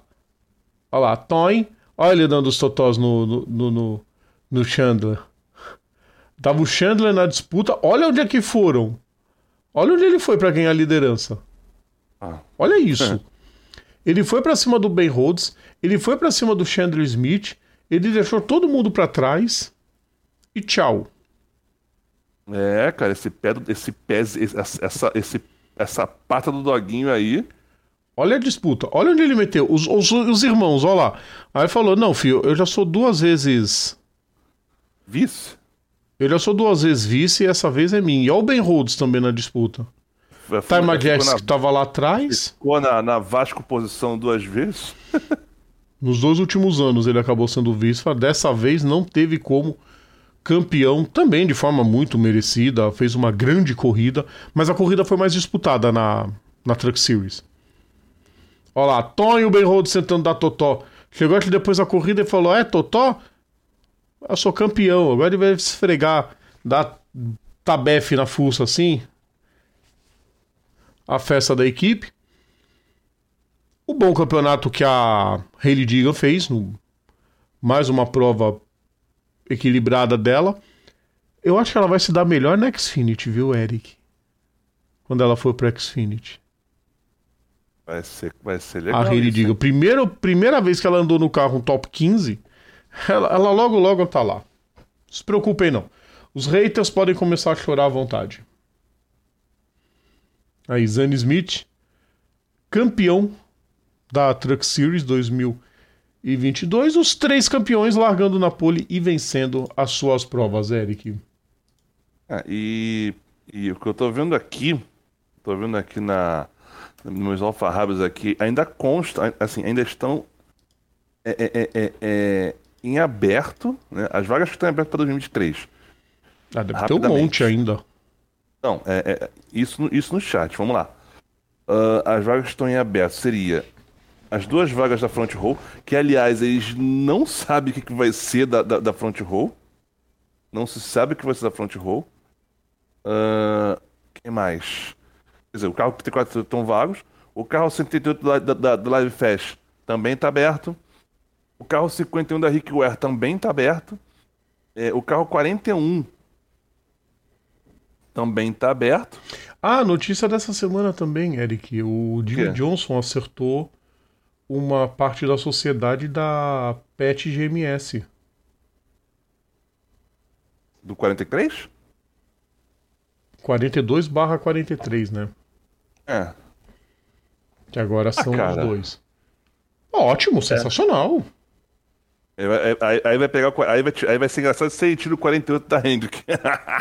Olha lá. Toin. Olha ele dando os totós no, no, no, no, no Chandler. Tava o Chandler na disputa. Olha onde é que foram. Olha onde ele foi para ganhar a liderança. Ah. Olha isso. ele foi para cima do Ben Rhodes. Ele foi para cima do Chandler Smith. Ele deixou todo mundo para trás. E tchau. É, cara, esse pé, esse pé, essa, esse, essa pata do doguinho aí. Olha a disputa, olha onde ele meteu. Os, os, os irmãos, olha lá. Aí falou: Não, filho, eu já sou duas vezes. Vice? Eu já sou duas vezes vice e essa vez é minha. E olha o Ben Rhodes também na disputa. Time na... tava lá atrás. Ficou na, na Vasco posição duas vezes. Nos dois últimos anos ele acabou sendo vice. Dessa vez não teve como campeão também de forma muito merecida, fez uma grande corrida, mas a corrida foi mais disputada na, na Truck Series. Olha lá, Tonho Benrold sentando da Totó. Chegou aqui depois da corrida e falou: É, Totó? Eu sou campeão. Agora ele vai esfregar, dar tabefe na fuça assim. A festa da equipe. O bom campeonato que a Hayley Digan fez, mais uma prova equilibrada dela. Eu acho que ela vai se dar melhor na Xfinity, viu, Eric? Quando ela for pra Xfinity. Vai ser, vai ser legal. A Hayley diga. Primeiro, primeira vez que ela andou no carro um top 15, ela, ela logo, logo tá lá. Não se preocupem, não. Os haters podem começar a chorar à vontade. Aí, Zane Smith, campeão da Truck Series 2000 e 22, os três campeões largando na pole e vencendo as suas provas, Eric. É, e, e, o que eu tô vendo aqui, tô vendo aqui na nos alfarrábios aqui, ainda consta, assim, ainda estão é, é, é, é, é em aberto, né? As vagas que estão abertas para 2023. Ah, deve ter um monte ainda. Não, é, isso, isso no chat, vamos lá. Uh, as vagas que estão em aberto seria as duas vagas da front row, que aliás eles não sabem o que vai ser da, da, da front row. Não se sabe o que vai ser da front row. Uh, quem mais? Quer dizer, o carro 34 estão vagos. O carro 188 da, da, da Live Fast também está aberto. O carro 51 da Rick Ware também está aberto. É, o carro 41 também está aberto. Ah, notícia dessa semana também, Eric. O Jimmy Johnson acertou uma parte da sociedade da PET GMS. Do 43? 42 barra 43, né? É. Que agora são os dois. Ótimo, sensacional. Aí, aí, aí, vai pegar. Aí vai, aí vai ser engraçado se ele tira o 48 da Hendrick.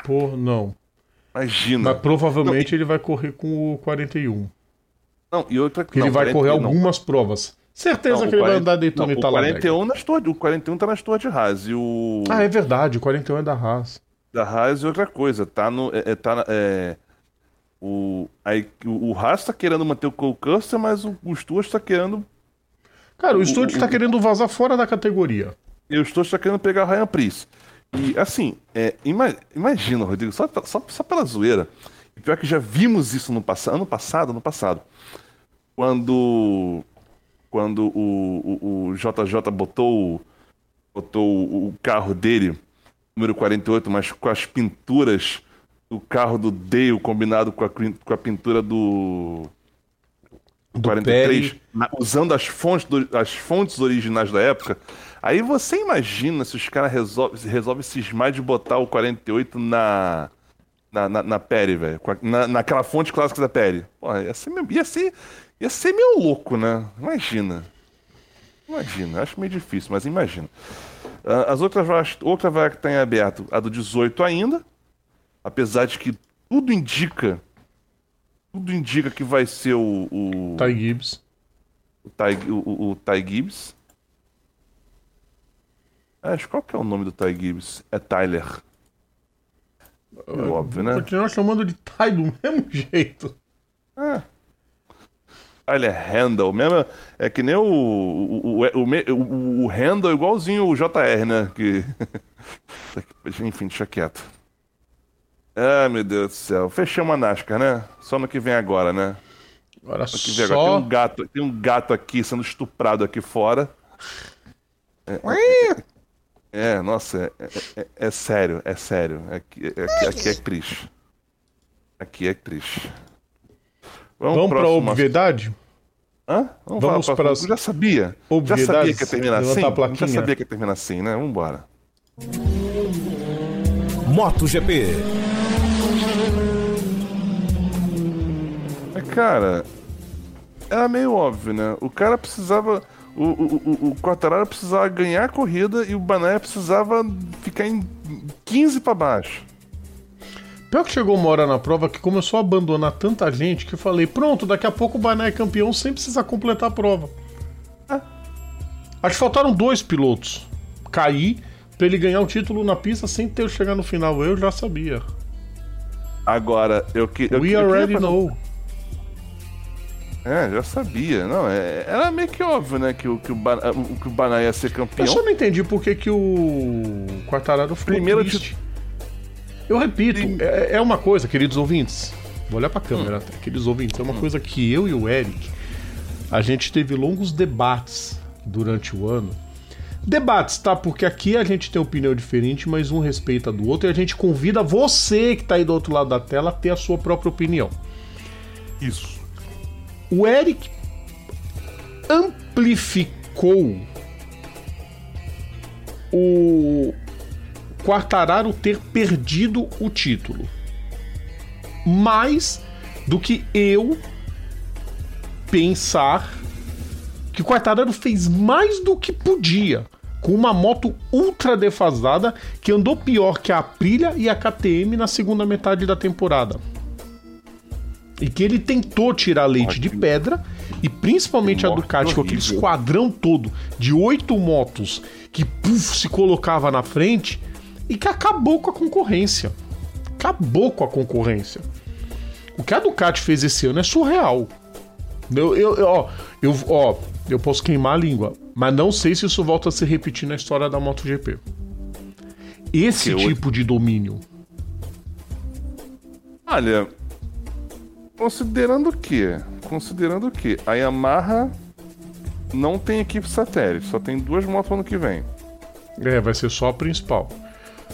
Pô, não. Imagina. Mas provavelmente não, ele vai correr com o 41. Não, e outra que. Ele vai 40, correr algumas provas. Certeza não, que ele 40, vai andar Daytona não, e Talladega. O 41 nas torres, o 41 tá nas torres de Haas e o Ah, é verdade, o 41 é da Haas. Da Haas e outra coisa, tá no é, é tá é, o aí o, o Haas tá querendo manter o Cole Custer, mas o, o Stuart tá querendo Cara, o, o Stuart tá querendo vazar fora da categoria. E o Stuart tá querendo pegar o Ryan Priest. E assim, é, ima, imagina, Rodrigo, só, só, só pela zoeira. E pior que já vimos isso no passado, ano passado, ano passado. Quando quando o, o, o JJ botou, botou o carro dele, número 48, mas com as pinturas do carro do Dale combinado com a, com a pintura do, do 43, na, usando as fontes, do, as fontes originais da época. Aí você imagina se os caras resolvem resolve cismar de botar o 48 na. Na, na, na Peri, velho. Na, naquela fonte clássica da Peri. Porra, ia ser, ia ser, Ia ser meio louco, né? Imagina. Imagina, acho meio difícil, mas imagina. Uh, as outras vagas, outra vaga que está em aberto, a do 18 ainda, apesar de que tudo indica, tudo indica que vai ser o, o Ty Gibbs, o Ty, o, o, o Ty Gibbs. Acho qual que é o nome do Ty Gibbs? É Tyler. É óbvio, né? Continuar chamando de Ty do mesmo jeito. É. Tyler Handel, mesmo, é que nem o, o, o, o, o Handel igualzinho o JR, né? Que... Enfim, deixa quieto. Ah, meu Deus do céu. Fechamos a NASCAR, né? Só no que vem agora, né? Agora só... Tem um, gato, tem um gato aqui sendo estuprado aqui fora. É, é, é nossa, é, é, é, sério, é sério. Aqui, aqui, aqui é triste. Aqui é triste. Vamos, Vamos para a obviedade? Hã? Vamos, Vamos para as... Já sabia. Já sabia que ia terminar assim? Já sabia que ia terminar assim, né? Vamos embora. MotoGP. É, cara, era meio óbvio, né? O cara precisava... O, o, o, o Quartararo precisava ganhar a corrida e o Banaya precisava ficar em 15 para baixo. Pior que chegou uma hora na prova que começou a abandonar tanta gente que eu falei: pronto, daqui a pouco o Bané é campeão sem precisar completar a prova. É. Acho que faltaram dois pilotos cair pra ele ganhar o título na pista sem ter chegar no final. Eu já sabia. Agora, eu que. Eu, We eu already know. É, já sabia. Não, é, era meio que óbvio, né? Que o, que o, que o Baná ia ser campeão. Eu só não entendi por que, que o Quartararo ficou Primeiro triste. Eu repito, é, é, uma coisa, queridos ouvintes. Vou olhar pra câmera, hum. queridos ouvintes. É uma hum. coisa que eu e o Eric, a gente teve longos debates durante o ano. Debates, tá? Porque aqui a gente tem opinião diferente, mas um respeita do outro e a gente convida você que tá aí do outro lado da tela a ter a sua própria opinião. Isso. O Eric amplificou o, Quartararo ter perdido o título. Mais do que eu pensar que o Quartararo fez mais do que podia com uma moto ultra defasada que andou pior que a Aprilia e a KTM na segunda metade da temporada. E que ele tentou tirar leite de pedra e principalmente a Ducati com aquele esquadrão todo de oito motos que puff, se colocava na frente e que acabou com a concorrência. Acabou com a concorrência. O que a Ducati fez esse ano é surreal. Eu, eu, eu, ó, eu, ó, eu posso queimar a língua, mas não sei se isso volta a se repetir na história da MotoGP. Esse eu... tipo de domínio. Olha, considerando que, considerando que a Yamaha não tem equipe satélite, só tem duas motos ano que vem. É, vai ser só a principal.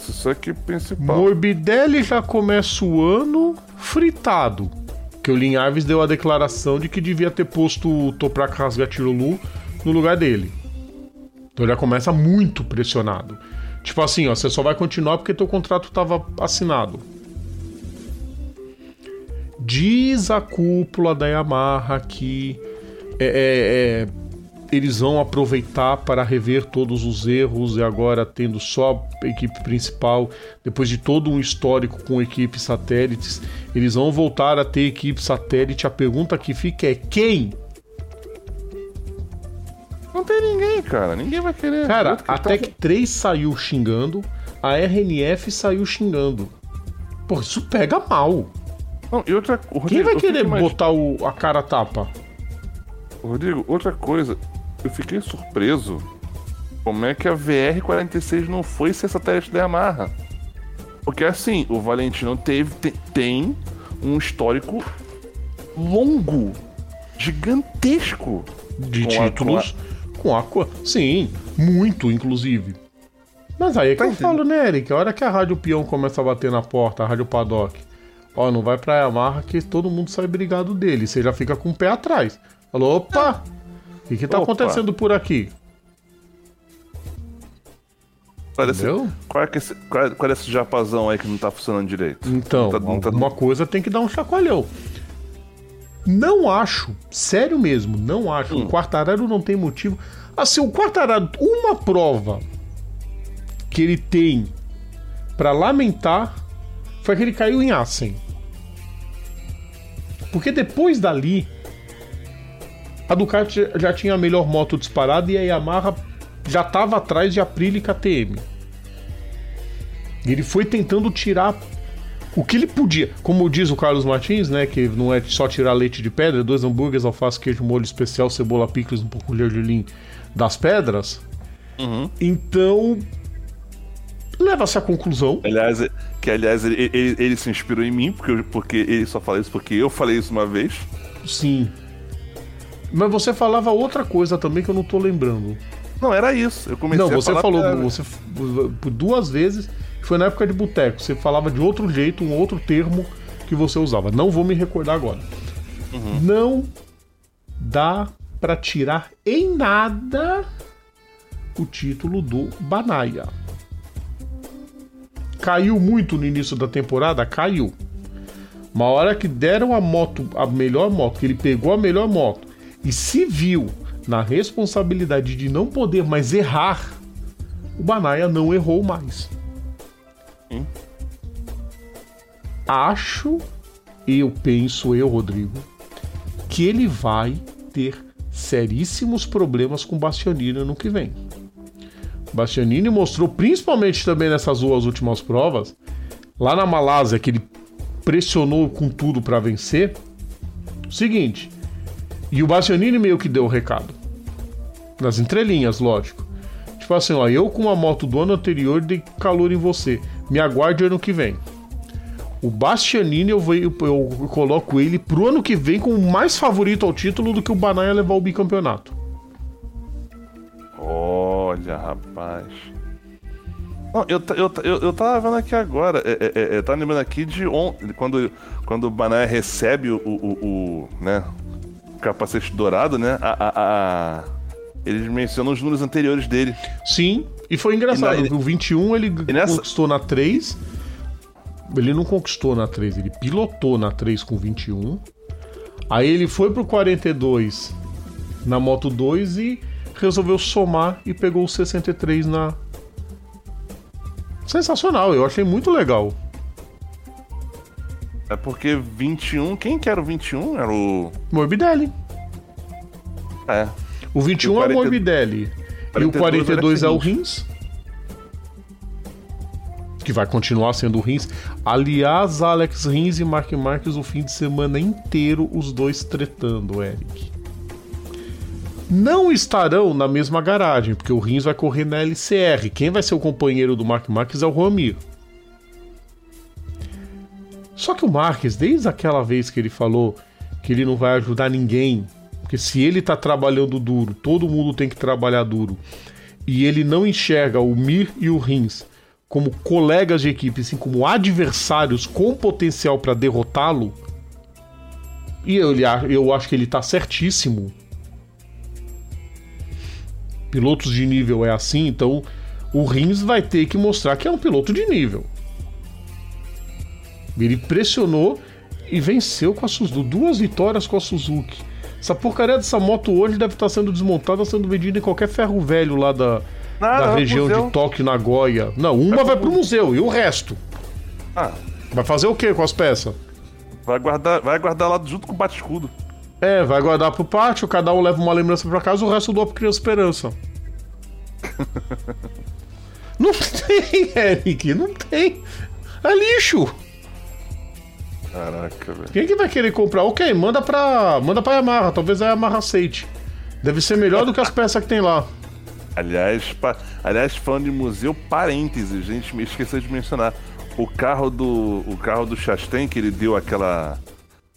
Isso aqui é principal. Morbidelli já começa o ano fritado. Que o Linhares deu a declaração de que devia ter posto o Toprak Rasgatirolu no lugar dele. Então já começa muito pressionado. Tipo assim, ó, você só vai continuar porque teu contrato estava assinado. Diz a cúpula da Yamaha que é, é, eles vão aproveitar para rever todos os erros e agora tendo só a equipe principal, depois de todo um histórico com equipes satélites, eles vão voltar a ter equipe satélite. A pergunta que fica é quem? Não tem ninguém, cara. Ninguém vai querer. Cara, a Tech 3 saiu xingando, a RNF saiu xingando. Pô, isso pega mal. Não, outra, Rodrigo, Quem vai querer botar o, a cara tapa? Rodrigo, outra coisa, eu fiquei surpreso como é que a VR-46 não foi ser satélite da Yamaha. Porque assim, o Valentino teve, te, tem um histórico longo, gigantesco de títulos com a, com a, Sim, muito, inclusive. Mas aí é que tá eu entendendo. falo, né, Eric? A hora que a Rádio Peão começa a bater na porta, a Rádio Paddock, ó, não vai pra Yamaha que todo mundo sai brigado dele. Você já fica com o pé atrás. Falou, opa! O que, tá opa. acontecendo por aqui? Qual, é que esse, qual, é, qual é esse japazão aí que não tá funcionando direito? Então, tá, tá, uma coisa tem que dar um chacoalhão. Não acho, sério mesmo, não acho. Hum. O Quartararo não tem motivo. Assim, o Quartararo, uma prova que ele tem para lamentar foi que ele caiu em Assen. Porque depois dali, a Ducati já tinha a melhor moto disparada e a Yamaha já estava atrás de Aprilia e KTM. Ele foi tentando tirar o que ele podia. Como diz o Carlos Martins, né, que não é só tirar leite de pedra, dois hambúrgueres, alface, queijo, molho especial, cebola, picles, um pouco de gergelim das pedras. Uhum. Então, leva-se à conclusão. Aliás, que aliás ele, ele, ele, se inspirou em mim, porque, porque ele só fala isso porque eu falei isso uma vez. Sim. Mas você falava outra coisa também que eu não tô lembrando. Não, era isso. Eu comecei Não, você falou você, duas vezes, foi na época de boteco. Você falava de outro jeito, um outro termo que você usava. Não vou me recordar agora. Uhum. Não dá para tirar em nada o título do Banaia. Caiu muito no início da temporada? Caiu. Uma hora que deram a moto, a melhor moto, que ele pegou a melhor moto e se viu na responsabilidade de não poder mais errar, o Banaia não errou mais. Hum? Acho, eu penso, eu, Rodrigo, que ele vai ter seríssimos problemas com o Bastianini no que vem. Bastianini mostrou, principalmente também nessas duas últimas provas, lá na Malásia, que ele pressionou com tudo para vencer, o seguinte, e o Bastianini meio que deu o recado. Nas entrelinhas, lógico. Tipo assim, ó, eu com uma moto do ano anterior dei calor em você. Me aguarde ano que vem. O Bastianini eu, vou, eu, coloco ele pro ano que vem como mais favorito ao título do que o Banaia levar o bicampeonato. Olha, rapaz. Não, eu, eu, eu, eu tava vendo aqui agora, é, é, é, eu tava lembrando aqui de on, quando, quando o Banaia recebe o, o, o, né, capacete dourado, né? A, a, a, eles mencionam os números anteriores dele. Sim, e foi engraçado. E na, o 21 ele nessa... conquistou na 3. Ele não conquistou na 3, ele pilotou na 3 com 21. Aí ele foi pro 42 na Moto 2 e resolveu somar e pegou o 63 na. Sensacional, eu achei muito legal. É porque 21. Quem que era o 21? Era o. Morbidelli. É. O 21 40... é o Morbidelli. 42 e o 42 é o Rins. Que vai continuar sendo o Rins. Aliás, Alex Rins e Mark Marques o fim de semana inteiro, os dois tretando, Eric. Não estarão na mesma garagem, porque o Rins vai correr na LCR. Quem vai ser o companheiro do Mark Marques é o Romir. Só que o Marques, desde aquela vez que ele falou que ele não vai ajudar ninguém, porque se ele tá trabalhando duro, todo mundo tem que trabalhar duro, e ele não enxerga o Mir e o Rins como colegas de equipe, assim como adversários com potencial para derrotá-lo, e eu, eu acho que ele tá certíssimo. Pilotos de nível é assim, então o Rins vai ter que mostrar que é um piloto de nível. Ele pressionou e venceu com a Suzuki. Duas vitórias com a Suzuki. Essa porcaria dessa moto hoje deve estar sendo desmontada, sendo vendida em qualquer ferro velho lá da, Não, da não, região museu. de Tóquio, Nagoya. Não, uma Vai vai pro museu e o resto? Ah, Vai fazer o que com as peças? vai guardar, vai guardar lá junto com o bate-escudo. É, vai guardar pro pátio, cada um leva uma lembrança pra casa, o resto doa pro Criança Esperança. não tem, Eric, não tem. É lixo. Caraca, velho. Quem que vai querer comprar? Ok, manda pra, manda pra Yamaha, talvez a Yamaha aceite. Deve ser melhor do que as peças que tem lá. Aliás, pa- aliás, falando de museu, parênteses, gente me esqueceu de mencionar. O carro do. O carro do Chastain, que ele deu aquela.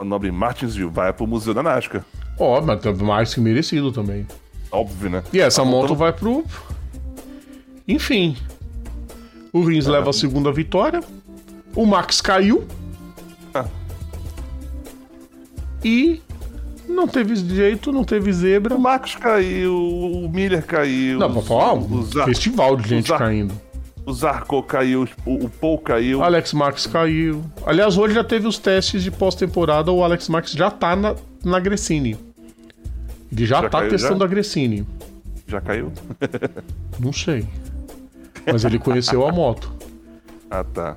Nobre Martinsville, vai pro Museu da NASCAR. Ó, mas tá mais que merecido também. Óbvio, né? E essa Tá moto voltando- vai pro. Enfim. O Rins leva a segunda vitória. O Max caiu. E não teve jeito, não teve zebra. O Marcos caiu, o Miller caiu. Não, pra falar, um Zar- festival de gente Zar- caindo. o Zarco caiu, o, o Paul caiu. Alex Marques caiu. Aliás, hoje já teve os testes de pós-temporada. O Alex Marques já tá na, na Gressini. Ele já, Já tá caiu, testando já? a Gressini. Já caiu? Não sei. Mas ele conheceu a moto. Ah, tá.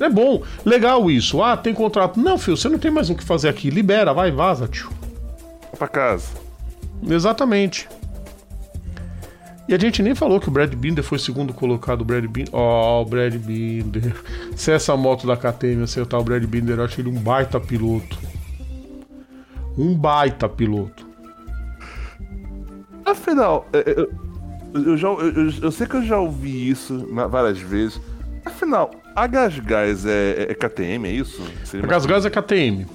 É bom, legal isso. Ah, tem contrato. Não, filho, você não tem mais o que fazer aqui. Libera, vai, vaza, tio. Vai pra casa. Exatamente. E a gente nem falou que o Brad Binder foi segundo colocado. O Brad Binder. Ó, o Brad Binder. Se essa moto da KTM acertar o Brad Binder, eu acho ele um baita piloto. Um baita piloto. Afinal, é, é, eu, eu, já, eu, eu- sei que eu já ouvi isso várias vezes. Afinal, a Gasgás é, é KTM, é isso? Seria A Gasgas é KTM.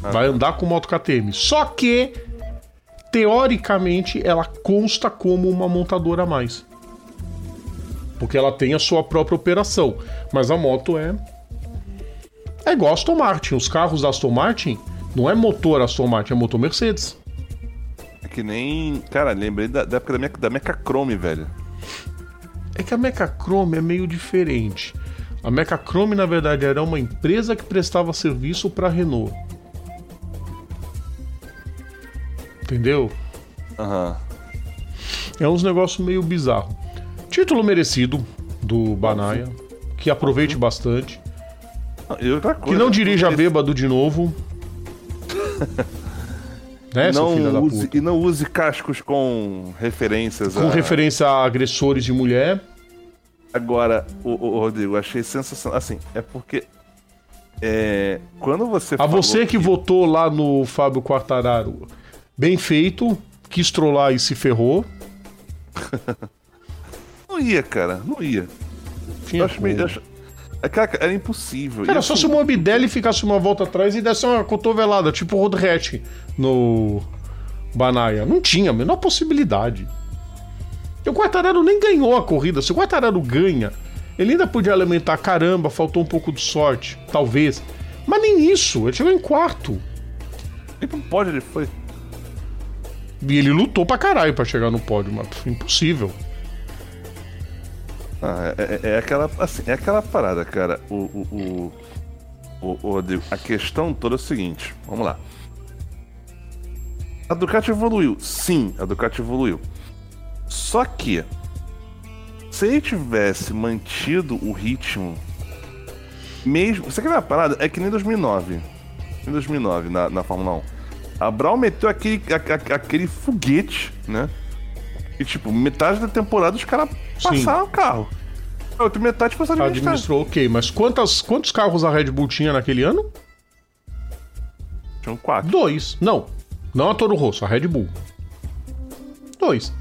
Vai andar com moto KTM. Só que, teoricamente, ela consta como uma montadora a mais. Porque ela tem a sua própria operação. Mas a moto é. É igual a Aston Martin. Os carros da Aston Martin não é motor Aston Martin, é motor Mercedes. É que nem. Cara, lembrei da, da época da, Meca, da Meca Chrome, velho. É que a Mecachrome é meio diferente. A Mecachrome, na verdade, era uma empresa que prestava serviço para Renault. Entendeu? Aham. É uns negócios meio bizarro. Título merecido do Banaia, que aproveite bastante. E outra Que coisa. não dirija esse- bêbado de novo. né, não use, puta? e não use cascos com referências Com a... referência a agressores de mulher. Agora, o, o Rodrigo, achei sensacional. Assim, é porque. É, quando você A você que votou lá no Fábio Quartararo, bem feito, quis trollar e se ferrou. Não ia, cara, não ia. Tinha Eu acho meio. como. eu acho- é, Cara, era impossível. Cara, só assim, se o Morbidelli ficasse uma volta atrás e desse uma cotovelada, tipo o Rodretti no Banaia. Não tinha a menor possibilidade. E o Quartararo nem ganhou a corrida. Se o Quartararo ganha, ele ainda podia alimentar, caramba, faltou um pouco de sorte, talvez. Mas nem isso, ele chegou em quarto. Nem pro pódio ele foi. E ele lutou pra caralho pra chegar no pódio, mas impossível. Ah, é, é- é aquela, assim, é aquela parada, cara. O, o, o, o- o Rodrigo, a questão toda é o seguinte: vamos lá. A Ducati evoluiu. Sim, a Ducati evoluiu. Só que, se ele tivesse mantido o ritmo, mesmo. Você quer ver uma parada? É que nem 2009. Em 2009, na, na Fórmula 1. A Brown meteu aquele, a- a- aquele foguete, né? E, tipo, metade da temporada os caras passaram o carro. A outra metade passaram a administrar. Administrou ok, mas quantas, quantos carros a Red Bull tinha naquele ano? Tinham quatro. Dois. Não. Não a Toro Rosso, a Red Bull. Dois.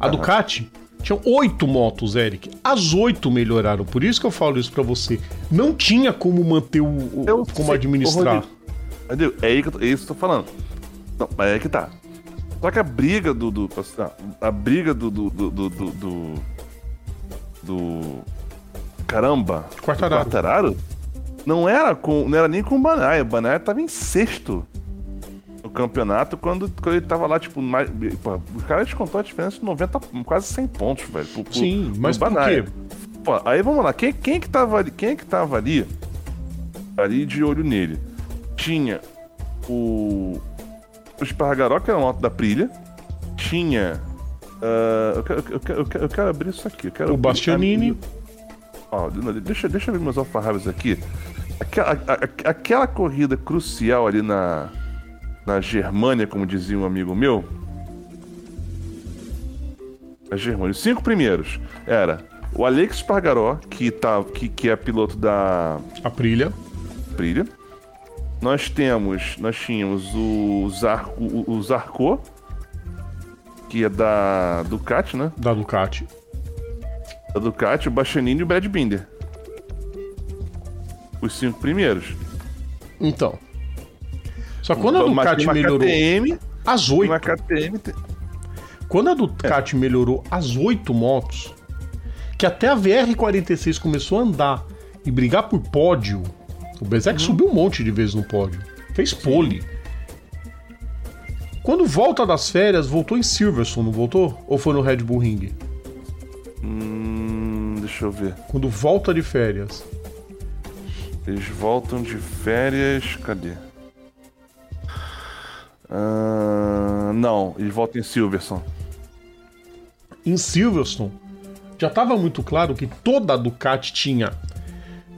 A Ducati tinha oito motos, Eric. As oito melhoraram. Por isso que eu falo isso pra você. Não tinha como manter o. o- como sei, administrar. ô, Rodrigo, é, aí que eu tô- é isso que eu tô falando. Não, mas é que tá. Só que a briga do. do a, briga do. Do. Do. Do. do, do- caramba! Quartararo. Quartararo não era com. Não era nem com o Banaya. O Banaya tava em sexto no campeonato quando, quando ele tava lá, tipo, mais, pô, os caras descontou a diferença de 90, quase 100 pontos, velho. Sim, mas por quê? Pô, aí vamos lá, quem, quem que tava ali? Quem que tava ali? Ali de olho nele. Tinha o. o Spargaró, que era uma moto da Prilha. Tinha. Uh, eu, quero, eu, quero, eu, quero, eu, quero, abrir isso aqui. o Bastianini. Ó, deixa, deixa eu ver meus alfarrábios aqui. Aquela, a, aquela corrida crucial ali na, na Germânia, como dizia um amigo meu. A Germânia. Os cinco primeiros era o Alex Pargaró, que, tá, que, que é piloto da. Aprilia. Aprilia. Nós temos. Nós tínhamos o, Zarco, o, o Zarco, que é da Ducati, né? Da Ducati. Da Ducati, o Bastianini e o Brad Binder. Os cinco primeiros. Então. Só quando a Ducati melhorou. KTM, as oito. KTM. Quando a Ducati é. melhorou as oito motos, que até a VR46 começou a andar e brigar por pódio, o Bezek uhum. subiu um monte de vezes no pódio. Fez pole. Quando volta das férias, voltou em Silverstone, não voltou? Ou foi no Red Bull Ring? Hum, deixa eu ver. Quando volta de férias. Eles voltam de férias. Cadê? Uh, não, eles voltam em Silverstone. Em Silverstone, já estava muito claro que toda a Ducati tinha.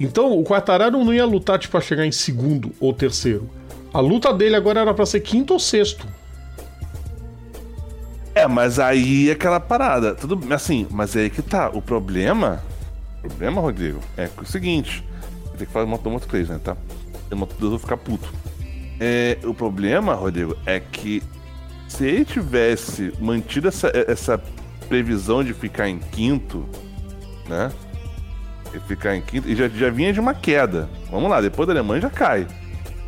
Então o Quartararo não ia lutar tipo, para chegar em segundo ou terceiro. A luta dele agora era para ser quinto ou sexto. É, mas aí é aquela parada. Tudo assim, mas é aí que tá. O problema. O problema, Rodrigo, é, é o seguinte. Tem que falar do Moto 3, né, tá? O Moto 2 vai ficar puto. É, o problema, Rodrigo, é que se ele tivesse mantido essa, essa previsão de ficar em quinto, né? E ficar em quinto, e já, já vinha de uma queda. Vamos lá, depois da Alemanha já cai.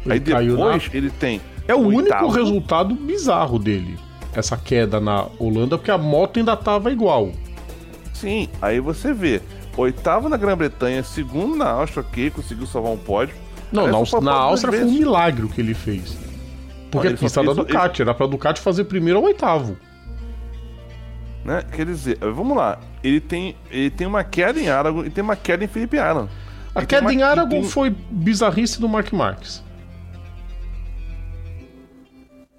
Ele Aí depois na... ele tem. É o oitavo. único resultado bizarro dele essa queda na Holanda, porque a moto ainda tava igual. Sim, aí você vê. Oitavo na Grã-Bretanha, segundo na Áustria, ok, conseguiu salvar um pódio. Não, na, na Áustria foi um milagre o que ele fez. Porque a pista da Ducati, ele... era pra Ducati fazer primeiro ao oitavo. Né? Quer dizer, vamos lá. Ele tem, ele tem uma queda em Aragon e tem uma queda em Felipe Allen. A queda uma... em Aragon tem... foi bizarrice do Mark Marques.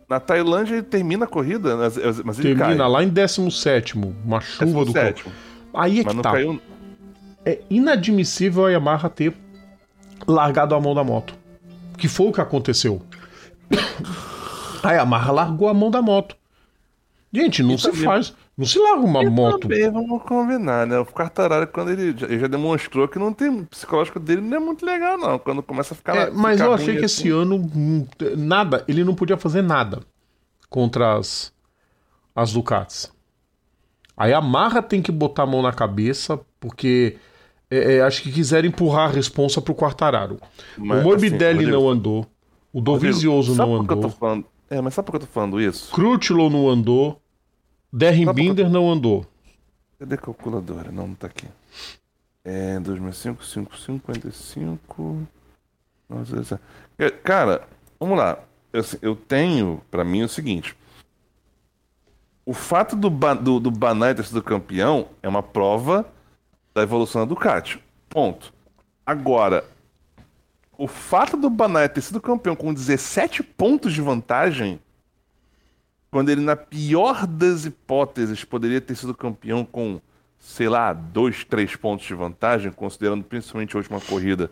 Na Tailândia ele termina a corrida, mas ele Termina cai. lá em 17, uma chuva 17. do Aí é que tá. Caiu... É inadmissível a Yamaha ter largado a mão da moto. Que foi o que aconteceu. A Yamaha largou a mão da moto. Gente, não e se também... faz. Não se larga uma e moto. Também, vamos combinar, né? O Quartararo, quando ele já, ele já demonstrou que não tem. O psicológico dele não é muito legal, não. Quando começa a ficar. É, mas ficar eu achei que assim... esse ano. Hum, nada. Ele não podia fazer nada contra as, as Ducatis. Aí a Marra tem que botar a mão na cabeça, porque é, é, acho que quiseram empurrar a responsa pro Quartararo. Mas, o Morbidelli assim, não andou. O Dovizioso não andou. É, mas sabe por que eu tô falando isso? Crutchlow não andou. Derren Binder não andou. Cadê a calculadora? Não, não tá aqui. É 2005, 5, 55. Nossa, cara, vamos lá. Eu, eu tenho para mim o seguinte. O fato do, do, do Banai ter sido campeão é uma prova da evolução da Ducati. Ponto. Agora, o fato do Banai ter sido campeão com 17 pontos de vantagem quando ele, na pior das hipóteses, poderia ter sido campeão com, sei lá, dois, três pontos de vantagem, considerando principalmente a última corrida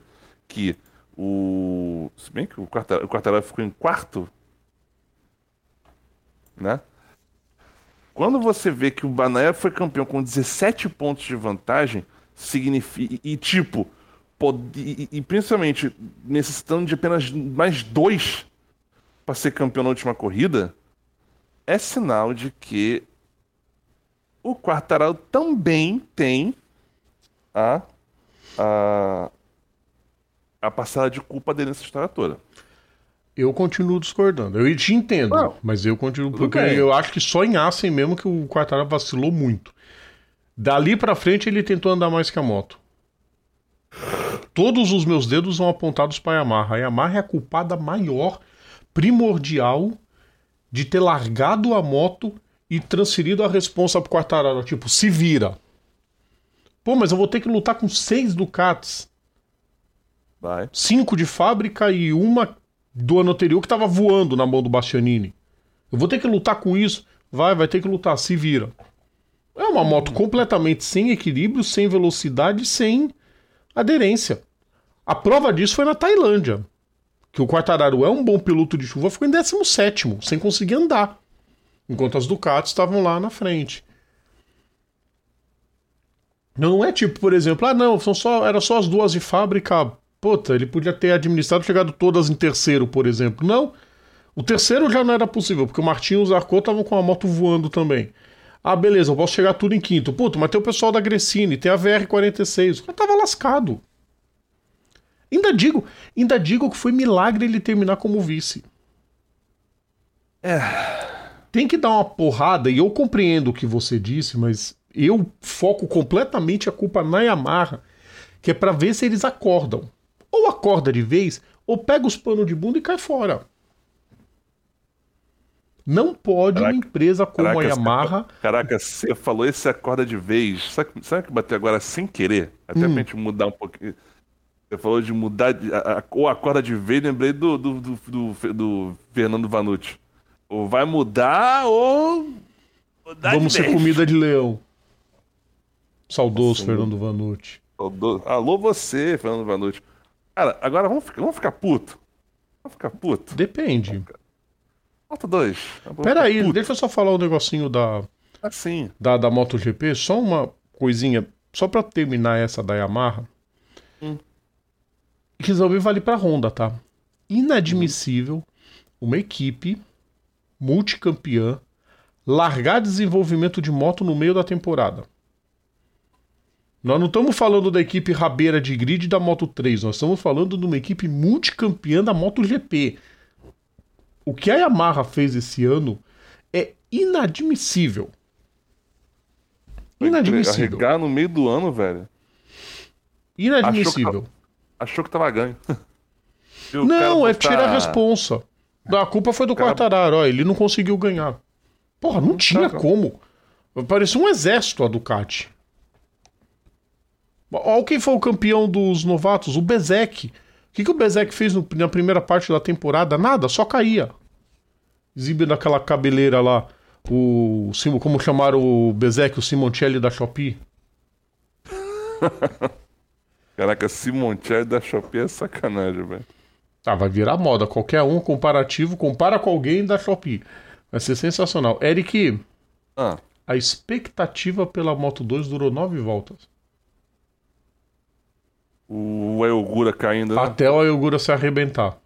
que o. Se bem que o Quartararo, ficou em quarto, né? Quando você vê que o Banaia foi campeão com 17 pontos de vantagem, significa. E, tipo, pode, e, e principalmente necessitando de apenas mais dois para ser campeão na última corrida, é sinal de que o Quartararo também tem a, a, a passada de culpa dele nessa história toda. Eu continuo discordando. Eu te entendo, Não, mas eu continuo. Porque bem. eu acho que só em Assen mesmo que o Quartararo vacilou muito. Dali para frente ele tentou andar mais que a moto. Todos os meus dedos são apontados para a Yamaha. A Yamaha é a culpada maior, primordial de ter largado a moto e transferido a responsa pro Quartararo. Tipo, se vira. Pô, mas eu vou ter que lutar com seis Ducatis. Vai. Cinco de fábrica e uma do ano anterior que tava voando na mão do Bastianini. Eu vou ter que lutar com isso. Vai, vai ter que lutar, se vira. É uma moto completamente sem equilíbrio, sem velocidade, sem aderência. A prova disso foi na Tailândia. Que o Quartararo é um bom piloto de chuva, ficou em 17, sem conseguir andar. Enquanto as Ducatis estavam lá na frente. Não é tipo, por exemplo, ah não, são só, era só as duas de fábrica. Puta, ele podia ter administrado chegado todas em terceiro, por exemplo. Não. O terceiro já não era possível, porque o Martinho e o Zarco estavam com a moto voando também. Ah, beleza, eu posso chegar tudo em quinto. Puta, mas tem o pessoal da Gresini, tem a VR46. O cara tava lascado. Ainda digo, ainda digo que foi milagre ele terminar como vice. É. Tem que dar uma porrada, e eu compreendo o que você disse, mas eu foco completamente a culpa na Yamaha, que é para ver se eles acordam. Ou acorda de vez, ou pega os panos de bunda e cai fora. Não pode caraca, uma empresa como caraca, a Yamaha. Caraca, você falou esse acorda de vez. Sabe, sabe que bateu agora sem querer? Até hum. pra gente mudar um pouquinho. Você falou de mudar. A, a, ou acorda de vez, lembrei do, do, do, do, do Fernando Vanucci. Ou vai mudar ou. Mudar Vamos ser vez. comida de leão. Saudoso Nossa, Fernando Vanucci. Saudoso. Alô, você, Fernando Vanucci. Cara, agora vamos ficar, vamos ficar puto? Vamos ficar puto? Depende. Moto 2. Peraí, deixa eu só falar um negocinho da. Assim. Da, da MotoGP. Só uma coisinha. Só pra terminar essa da Yamaha. Hum. Também vale pra Honda, tá? Inadmissível hum. uma equipe multicampeã largar desenvolvimento de moto no meio da temporada. Nós não estamos falando da equipe rabeira de grid da Moto 3, nós estamos falando de uma equipe multicampeã da MotoGP. O que a Yamaha fez esse ano é inadmissível. Inadmissível. Arregar no meio do ano, velho. Inadmissível. Achou que, achou que tava ganho. não, é tirar a responsa. A culpa foi do cara... Quartararo, ó, ele não conseguiu ganhar. Porra, não, não tinha tá, como. Parecia um exército a Ducati. Olha quem foi o campeão dos novatos, o Bezek. O que, que o Bezek fez no, na primeira parte da temporada? Nada, só caía. Exibindo aquela cabeleira lá. O. Como chamaram o Bezek, o Simoncelli da Shopee? Caraca, Simoncelli da Shopee é sacanagem, velho. Ah, vai virar moda. Qualquer um comparativo, compara com alguém da Shopee. Vai ser sensacional. Eric, ah. a expectativa pela Moto 2 durou nove voltas. O Ayogura caindo. Né? Até o Ayogura se arrebentar.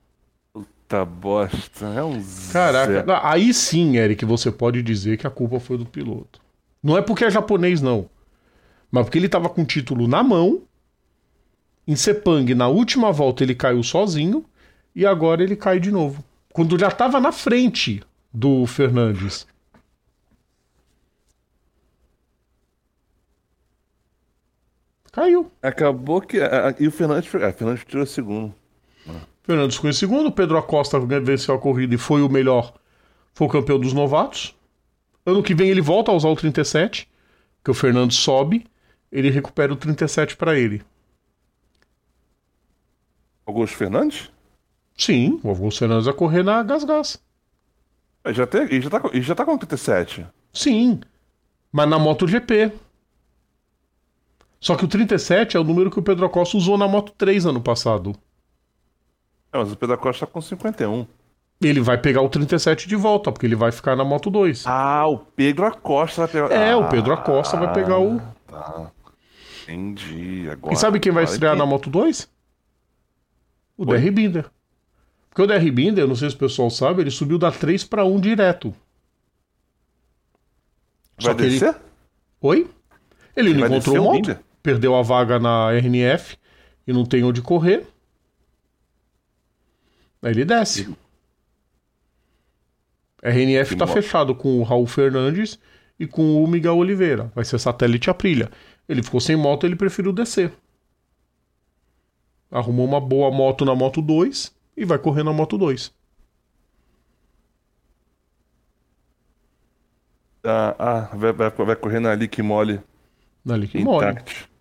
Puta bosta. É um Caraca, aí sim, Eric, você pode dizer que a culpa foi do piloto. Não é porque é japonês, não. Mas porque ele tava com o título na mão. Em Sepang, na última volta, ele caiu sozinho. E agora ele cai de novo. Quando já tava na frente do Fernandes. Caiu. Acabou que. E o Fernandes, é, Fernandes tirou segundo. Fernandes ficou em segundo, Pedro Acosta venceu a corrida e foi o melhor. Foi o campeão dos novatos. Ano que vem ele volta a usar o 37, que o Fernando sobe, ele recupera o 37 para ele. Augusto Fernandes? Sim, o Augusto Fernandes vai correr na Gas Gas. É, já tem, ele, já tá, ele já tá com o 37. Sim, mas na MotoGP. Só que o 37 é o número que o Pedro Acosta usou na Moto 3 ano passado. É, mas o Pedro Acosta tá com 51. Ele vai pegar o 37 de volta, porque ele vai ficar na Moto 2. Ah, o Pedro Acosta vai pegar. É, ah, o Pedro Acosta vai pegar o. Tá. Entendi. Agora, e sabe quem vai estrear que... na Moto 2? O Oi? Derry Binder. Porque o Derry Binder, não sei se o pessoal sabe, ele subiu da 3 para 1 direto. Vai Só descer? Ele... Oi? Ele, ele não encontrou moto. Binder? Perdeu a vaga na RNF e não tem onde correr. Aí ele desce. A RNF está fechado com o Raul Fernandes e com o Miguel Oliveira. Vai ser satélite Aprilia. Ele ficou sem moto, ele preferiu descer. Arrumou uma boa moto na Moto 2 e vai correr na Moto 2. Ah, ah vai, vai, vai correr na Lick Mole. Na Lick Mole.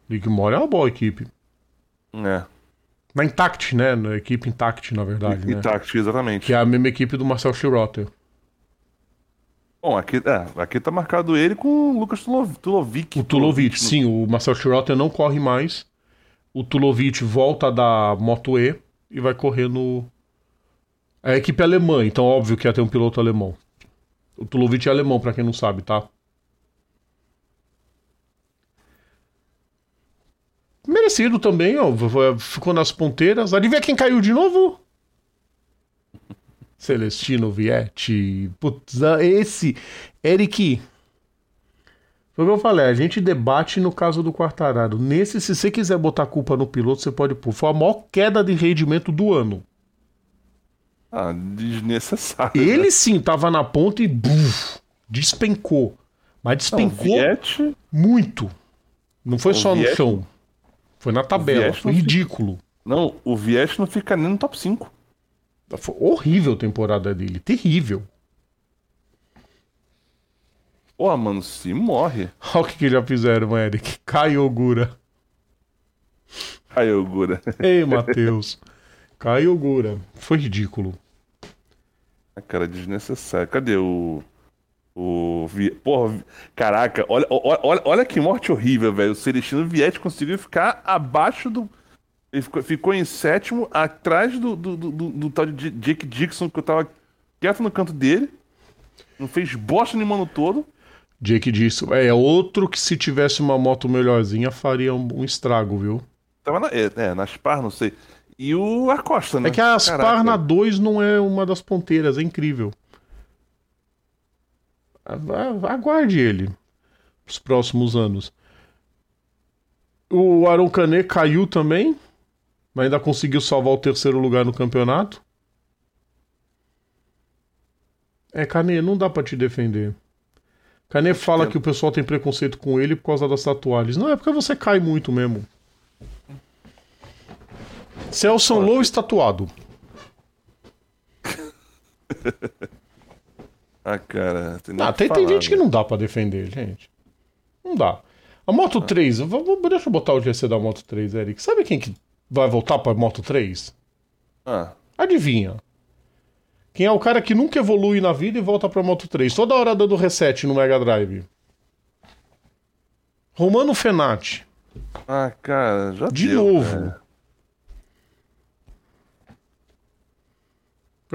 Ligmore é uma boa equipe. É. Na Intact, né? Na equipe Intact, na verdade. Intact, né? exatamente. Que é a mesma equipe do Marcel Schroeter. Bom, aqui, é, aqui tá marcado ele com o Lucas Tulov- Tulovic. O Tulovic, sim, o Marcel Schrotter não corre mais. O Tulovic volta da Moto E e vai correr no. É a equipe alemã, então óbvio que ia ter um piloto alemão. O Tulovic é alemão, pra quem não sabe, tá? Merecido também, ó. Ficou nas ponteiras. Adivinha quem caiu de novo? Celestino Vietti. Putz, ah, esse. Eric. Foi o que eu falei, a gente debate no caso do Quartararo. Nesse, se você quiser botar culpa no piloto, você pode pôr. Foi a maior queda de rendimento do ano. Ah, desnecessário. Ele sim tava na ponta e buf, despencou. Mas Não, despencou Viette, muito. Não foi O só no chão. Foi na tabela. Foi ridículo. não, o Viette não fica nem no top 5. Foi horrível a temporada dele. Terrível. Porra, mano, se morre. Olha o que, que já fizeram, Eric. Caio Ogura. Aí, Ogura. Ei, Matheus. Caio Ogura. Foi ridículo. Cara, desnecessário. Cadê o. O. Porra, caraca, olha, olha, olha, que morte horrível, velho. O Celestino Vietti conseguiu ficar abaixo do. Ele ficou, ficou em sétimo, atrás do, do, do, do- do tal de Jake Dixon, que eu tava quieto no canto dele. Não fez bosta nenhuma no todo. Jake disse, é outro que se tivesse uma moto melhorzinha faria um, um estrago, viu? Tava na, é, é, na Spar, não sei. E o Acosta, né? É que a Caraca. na 2 não é uma das ponteiras, é incrível. Aguarde ele os próximos anos. O Aron Canet caiu também, mas ainda conseguiu salvar o terceiro lugar no campeonato. É, Canet, não dá pra te defender. Canet fala Entendo. que o pessoal tem preconceito com ele por causa das tatuagens. Não, é porque você cai muito mesmo. Celson Lois tatuado. Ah, cara. Tem, nem Ah, que tem, tem falar, gente que né? não dá pra defender, gente. Não dá. A Moto 3, eu vou- vou- deixa eu botar o GC da Moto 3, Eric. Sabe quem que vai voltar pra Moto 3? Ah, Adivinha. Quem é o cara que nunca evolui na vida e volta pra Moto 3? Toda hora dando reset no Mega Drive. Romano Fenati. ah, cara, já De deu, novo. cara.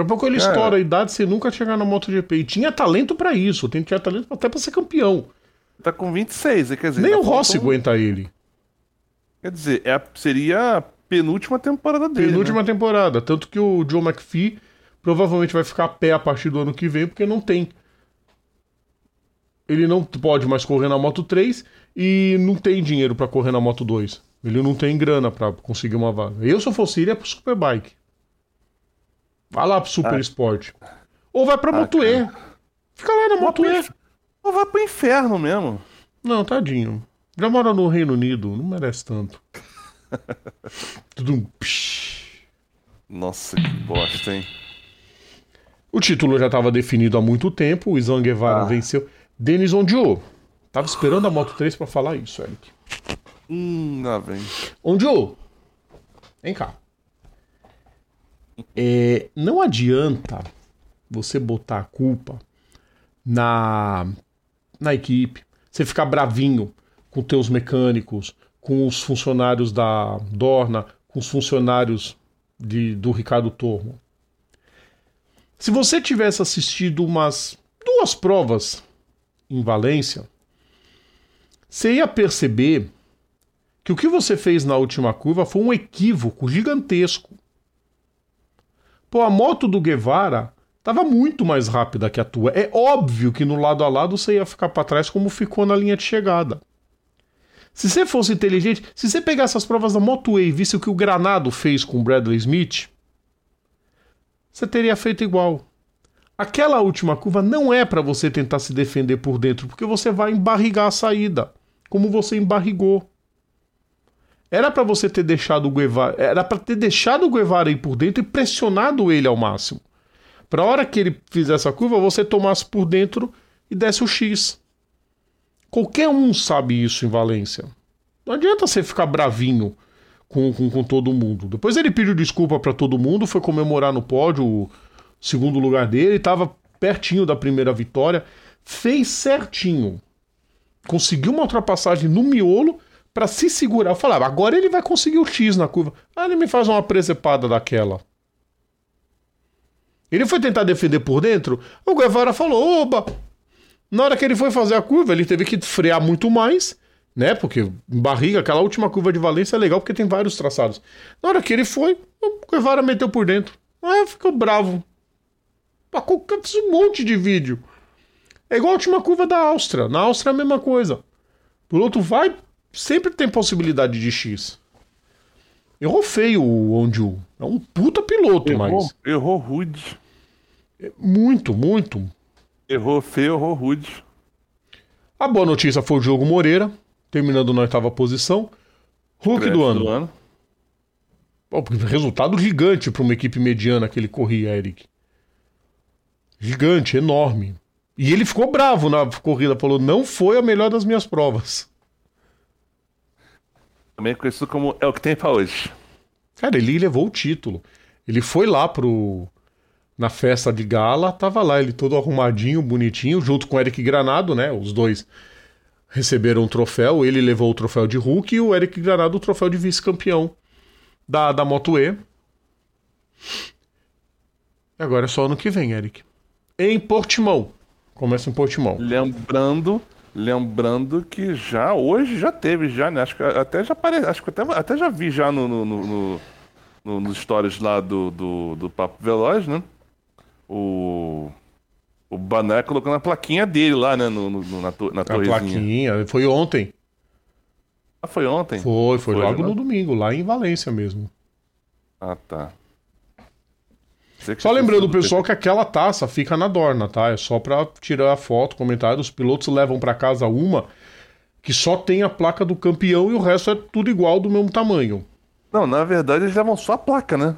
Daqui a pouco ele Cara. estoura a idade sem nunca chegar na MotoGP. E tinha talento pra isso. Tem- Tinha talento até pra ser campeão. Tá com 26, quer dizer. Nem ainda o Rossi faltam- aguenta ele. Quer dizer, é seria a penúltima temporada dele. Penúltima né? temporada. Tanto que o Joe McPhee provavelmente vai ficar a pé a partir do ano que vem, porque não tem. Ele não pode mais correr na Moto 3 e não tem dinheiro pra correr na Moto 2. Ele não tem grana pra conseguir uma vaga. Eu, se eu fosse ele, é pro Superbike. Vai lá pro Super Ah. Sport. Ou vai pra Ah, Moto E. Fica lá na Moto E. Ou vai pro inferno mesmo. Não, tadinho. Já mora no Reino Unido, não merece tanto. Tudo um. Nossa, que bosta, hein? O título já estava definido há muito tempo, o Isan Guevara Ah. venceu. Denis Ondio. Tava esperando a Moto 3 para falar isso, Eric. Hum, lá vem. Ondio, vem cá. É, não adianta você botar a culpa na, na equipe. Você ficar bravinho com teus mecânicos, com os funcionários da Dorna, com os funcionários de, do Ricardo Tormo. Se você tivesse assistido umas duas provas em Valência, você ia perceber que o que você fez na última curva foi um equívoco gigantesco. Pô, a moto do Guevara estava muito mais rápida que a tua. É óbvio que no lado a lado você ia ficar para trás como ficou na linha de chegada. Se você fosse inteligente, se você pegasse as provas da Moto E e visse o que o Granado fez com o Bradley Smith, você teria feito igual. Aquela última curva não é para você tentar se defender por dentro, porque você vai embarrigar a saída, como você embarrigou. Era para você ter deixado o Guevara, era para ter deixado o Guevara ir por dentro e pressionado ele ao máximo. Para hora que ele fizesse a curva, você tomasse por dentro e desse o X. Qualquer um sabe isso em Valência. Não adianta você ficar bravinho com, com, com todo mundo. Depois ele pediu desculpa para todo mundo, foi comemorar no pódio o segundo lugar dele, estava pertinho da primeira vitória. fez certinho. Conseguiu uma ultrapassagem no miolo para se segurar. Eu falava, agora ele vai conseguir o X na curva. Aí ele me faz uma presepada daquela. Ele foi tentar defender por dentro, o Guevara falou: oba! Na hora que ele foi fazer a curva, ele teve que frear muito mais, né? Porque barriga, aquela última curva de Valência é legal porque tem vários traçados. Na hora que ele foi, o Guevara meteu por dentro. Aí ficou bravo. Fiz um monte de vídeo. É igual a última curva da Áustria. Na Áustria é a mesma coisa. O piloto vai, sempre tem possibilidade de X. Errou feio o Onju. É um puta piloto, Errou, mas. errou rude. Muito, muito. Errou feio, errou rude. A boa notícia foi o Diogo Moreira, terminando na oitava posição. Hulk do ano. do ano. Resultado gigante para uma equipe mediana que ele corria, Eric. Gigante, enorme. E ele ficou bravo na corrida, falou: não foi a melhor das minhas provas. Também conhecido como é o que tem pra hoje. Cara, ele levou o título. Ele foi lá pro. Na festa de gala, tava lá, ele todo arrumadinho, bonitinho, junto com o Eric Granado, né? Os dois receberam um troféu. Ele levou o troféu de Hulk e o Eric Granado o troféu de vice-campeão da, da Moto E. E agora é só ano que vem, Eric. Em Portimão. Começa em Portimão. Lembrando, lembrando que já hoje já teve já, né? Acho que até já aparece, acho que até, até já vi já no, no, no, no- no- nos stories lá do, do, do Papo Veloz, né? O o Bané colocando a plaquinha dele lá, né? No, no- na, to, na A torrezinha. plaquinha. Foi ontem. Ah, foi ontem? Foi, foi, Foi, logo né? no domingo, lá em Valência mesmo. Ah, tá. Só lembrando o pessoal que aquela taça fica na Dorna, tá? É só pra tirar a foto, comentário. Os pilotos levam pra casa uma que só tem a placa do campeão e o resto é tudo igual, do mesmo tamanho. Não, na verdade eles levam só a placa, né?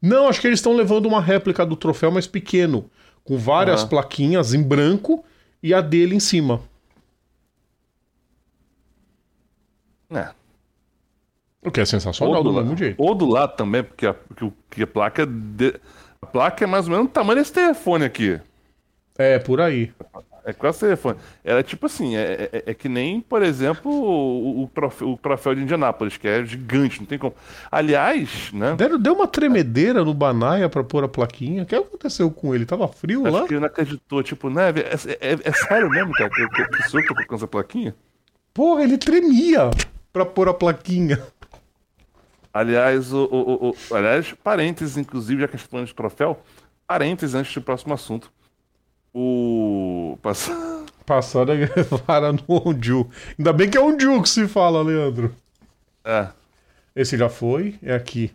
Não, acho que eles estão levando uma réplica do troféu mais pequeno, com várias Aham. plaquinhas em branco e a dele em cima. É. O que é sensacional do la- mesmo jeito. ou do lado também, porque a, o- que a placa. é de- A placa é mais ou menos do tamanho desse telefone aqui. É, por aí. É quase telefone. Ela é tipo assim, é, é- é que nem, por exemplo, o, o troféu, o troféu de Indianápolis, que é gigante, não tem como. Aliás, né? Deu, deu uma tremedeira no Banaia pra pôr a plaquinha. O que aconteceu com ele? Tava frio Acho lá? que ele não acreditou, tipo, né? É, é- é sério mesmo, cara, que, que, que sou eu que tô colocando essa plaquinha? Porra, ele tremia pra pôr a plaquinha. Aliás, o, o- o- aliás, parênteses, inclusive, já que a gente tá de troféu, parênteses antes do próximo assunto. O. Pass... Passada para no Onju. Ainda bem que é Onju que se fala, Leandro. É. Esse já foi, é aqui.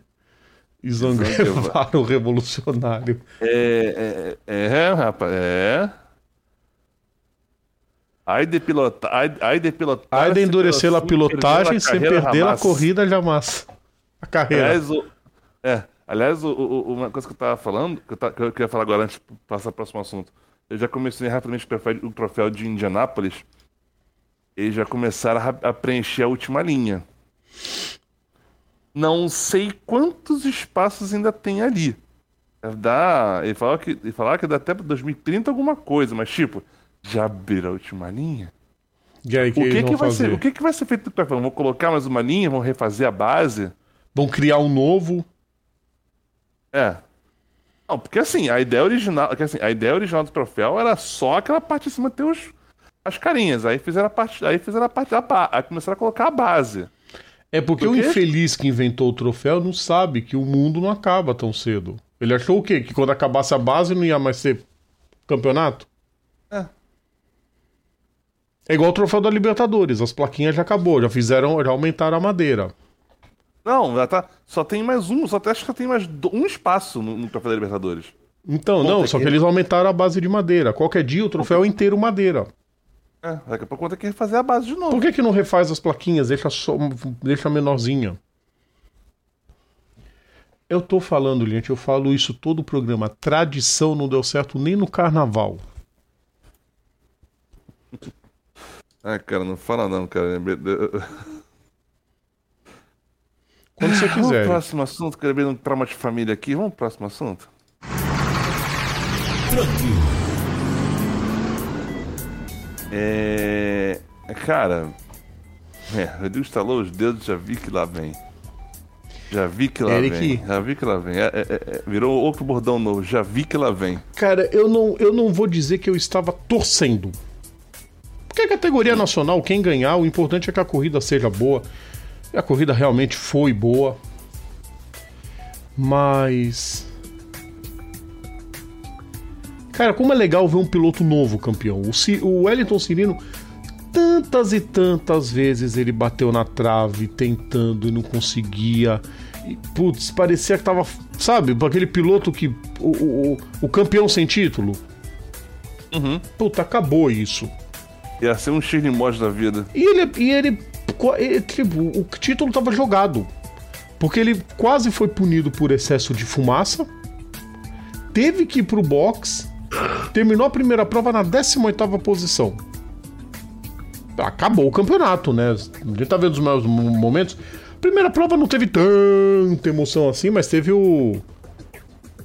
Izanguevara, o revolucionário. É, é, é, rapaz, é. Ai de pilotar. Ai, ai de pilotar. Ai de endurecer a pilotagem sem perder a corrida jamais. A carreira. Aliás, o, é, aliás o, o- uma coisa que eu tava falando, que eu, ta- que eu queria falar agora antes de passar para o próximo assunto. Eu já comecei rapidamente o troféu, o troféu de Indianápolis. Eles já começaram a, a preencher a última linha. Não sei quantos espaços ainda tem ali. Dá, ele falava que, ele falava que dá até pra 2030 alguma coisa, mas tipo, já abriram a última linha? E aí, que O que, que vai fazer? ser, o que, que vai ser feito no troféu? Vão colocar mais uma linha? Vão refazer a base? Vão criar um novo. É. Não, porque assim, a ideia original, assim, a ideia original do troféu era só aquela parte de cima ter os, as carinhas. Aí fizeram a parte, aí fizeram a parte da ba- aí começaram a colocar a base. É porque Por o infeliz que inventou o troféu não sabe que o mundo não acaba tão cedo. Ele achou o quê? Que quando acabasse a base não ia mais ser campeonato? É. É igual o troféu da Libertadores. As plaquinhas já acabou, já fizeram, já aumentaram a madeira. Não, já tá, só tem mais um, só até acho que só tem mais do- um espaço no, no troféu da Libertadores. Então, Bom, não, tem só que- que eles aumentaram a base de madeira. Qualquer dia o troféu é inteiro madeira. É, daqui a pouco ter que refazer a base de novo. Por que, que não refaz as plaquinhas? Deixa, só, deixa menorzinha. Eu tô falando, gente, eu falo isso todo o programa. Tradição não deu certo nem no carnaval. Ai, cara, não fala não, cara. Quando você Vamos quiser. pro próximo assunto, que eu lembrei de um trauma de família aqui. Vamos pro próximo assunto? É. Cara. É, Rodrigo estalou os dedos, já vi que lá vem. Já vi que lá Eric. vem. Já vi que lá vem. É, é, é, virou outro bordão novo. Já vi que lá vem. Cara, eu não, eu não vou dizer que eu estava torcendo. Porque a categoria nacional, quem ganhar, o importante é que a corrida seja boa. E a corrida realmente foi boa. Mas. Cara, como é legal ver um piloto novo campeão. O, Ci- o Wellington Cirino, tantas e tantas vezes ele bateu na trave tentando e não conseguia. E, putz, parecia que tava. Sabe, aquele piloto que. O, o, o- campeão sem título. Puta, acabou isso. Ia ser um X da vida. E ele, e ele, tipo, o título tava jogado. Porque ele quase foi punido por excesso de fumaça. Teve que ir pro box. Terminou a primeira prova na 18ª posição. Acabou o campeonato, né? A gente tá vendo os meus momentos. Primeira prova não teve tanta emoção assim, mas teve o.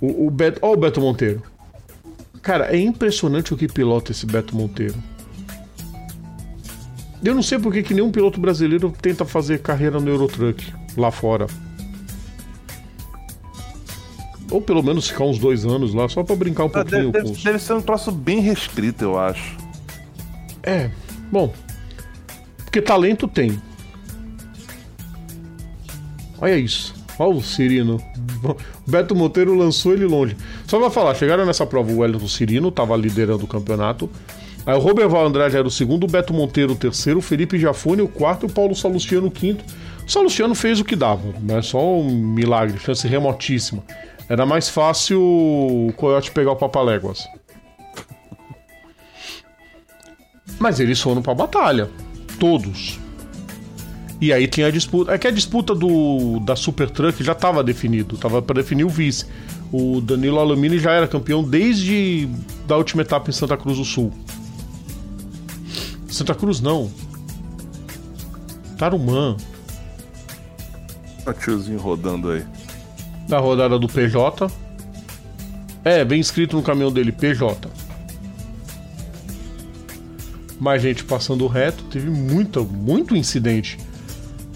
O, o Beto. Ó, o Beto Monteiro. Cara, é impressionante o que pilota esse Beto Monteiro. Eu não sei por que nenhum piloto brasileiro tenta fazer carreira no Eurotruck lá fora. Ou pelo menos ficar uns dois anos lá, só pra brincar um Ah, pouquinho deve, com deve- deve ser um troço bem restrito, eu acho. É, bom. Porque talento tem. Olha isso. Olha o Cirino. O Beto Monteiro lançou ele longe. Só pra falar, chegaram nessa prova o Wellington Cirino, tava liderando o campeonato. Aí o Roberval Andrade era o segundo, o Beto Monteiro o terceiro, o Felipe Jafone o quarto e o Paulo Salustiano o quinto. O Salustiano fez o que dava, é só um milagre, chance remotíssima. Era mais fácil o Coyote pegar o Papaléguas. Mas eles foram pra batalha. Todos. E aí tinha a disputa. É que a disputa do da Super Truck já estava definido, tava para definir o vice. O Danilo Alumini já era campeão desde da última etapa em Santa Cruz do Sul. Santa Cruz não. Tarumã, O tiozinho rodando aí. da rodada do PJ. É, bem escrito no caminhão dele, PJ. Mais gente passando reto, teve muita, muito incidente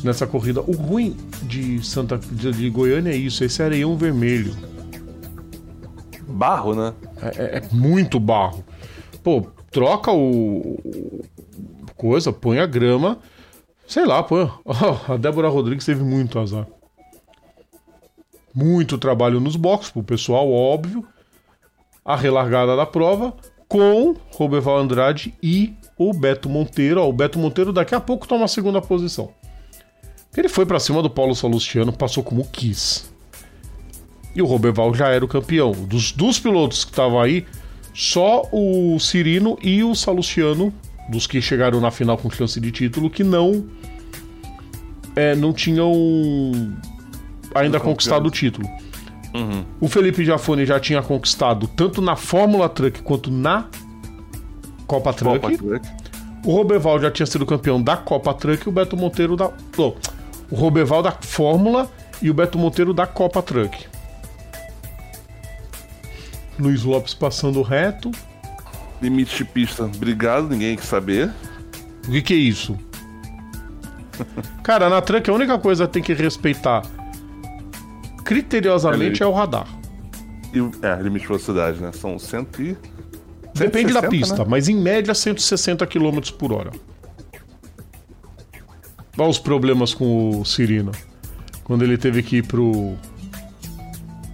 nessa corrida. O ruim de Santa de, Goiânia é isso, esse areião vermelho. Barro, né? É, é- é muito barro. Pô, troca o- coisa, põe a grama. Sei lá, põe. Ó, a Débora Rodrigues teve muito azar. Muito trabalho nos boxes pro pessoal, óbvio. A relargada da prova com Roberval Andrade e o Beto Monteiro. Ó, o Beto Monteiro daqui a pouco toma a segunda posição. Ele foi pra cima do Paulo Salustiano, passou como quis. E o Roberval já era o campeão. Dos, dos pilotos que estavam aí, só o Cirino e o Salustiano, dos que chegaram na final com chance de título, que não é, não tinham ainda Não conquistado o título. O Felipe Jafone já tinha conquistado tanto na Fórmula Truck quanto na Copa Truck. Copa Truck. O Roberval já tinha sido campeão da Copa Truck e o Beto Monteiro da. Não, o Roberval da Fórmula e o Beto Monteiro da Copa Truck. Luiz Lopes passando reto. Limite de pista, obrigado, ninguém quer saber. O que, que é isso? Cara, na Truck a única coisa que tem que respeitar criteriosamente é o radar. E, é, limite de velocidade, né? São 100 e... Depende da 160, pista, né? mas em média 160 km por hora. Olha os problemas com o Cirino. Quando ele teve que ir pro,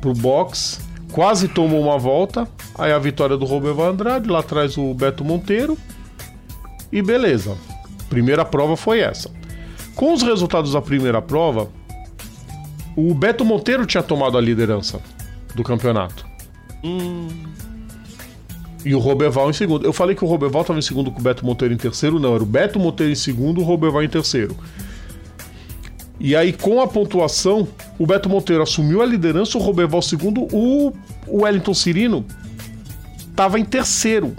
pro box, quase tomou uma volta. Aí a vitória do Roberval Andrade, lá atrás o Beto Monteiro. E beleza. Primeira prova foi essa. Com os resultados da primeira prova, o Beto Monteiro tinha tomado a liderança do campeonato. E o Roberval em segundo. Eu falei que o Roberval estava em segundo com o Beto Monteiro em terceiro, não. Era o Beto Monteiro em segundo, o Roberval em terceiro. E aí, com a pontuação, o Beto Monteiro assumiu a liderança, o Roberval segundo, o, Wellington Cirino estava em terceiro.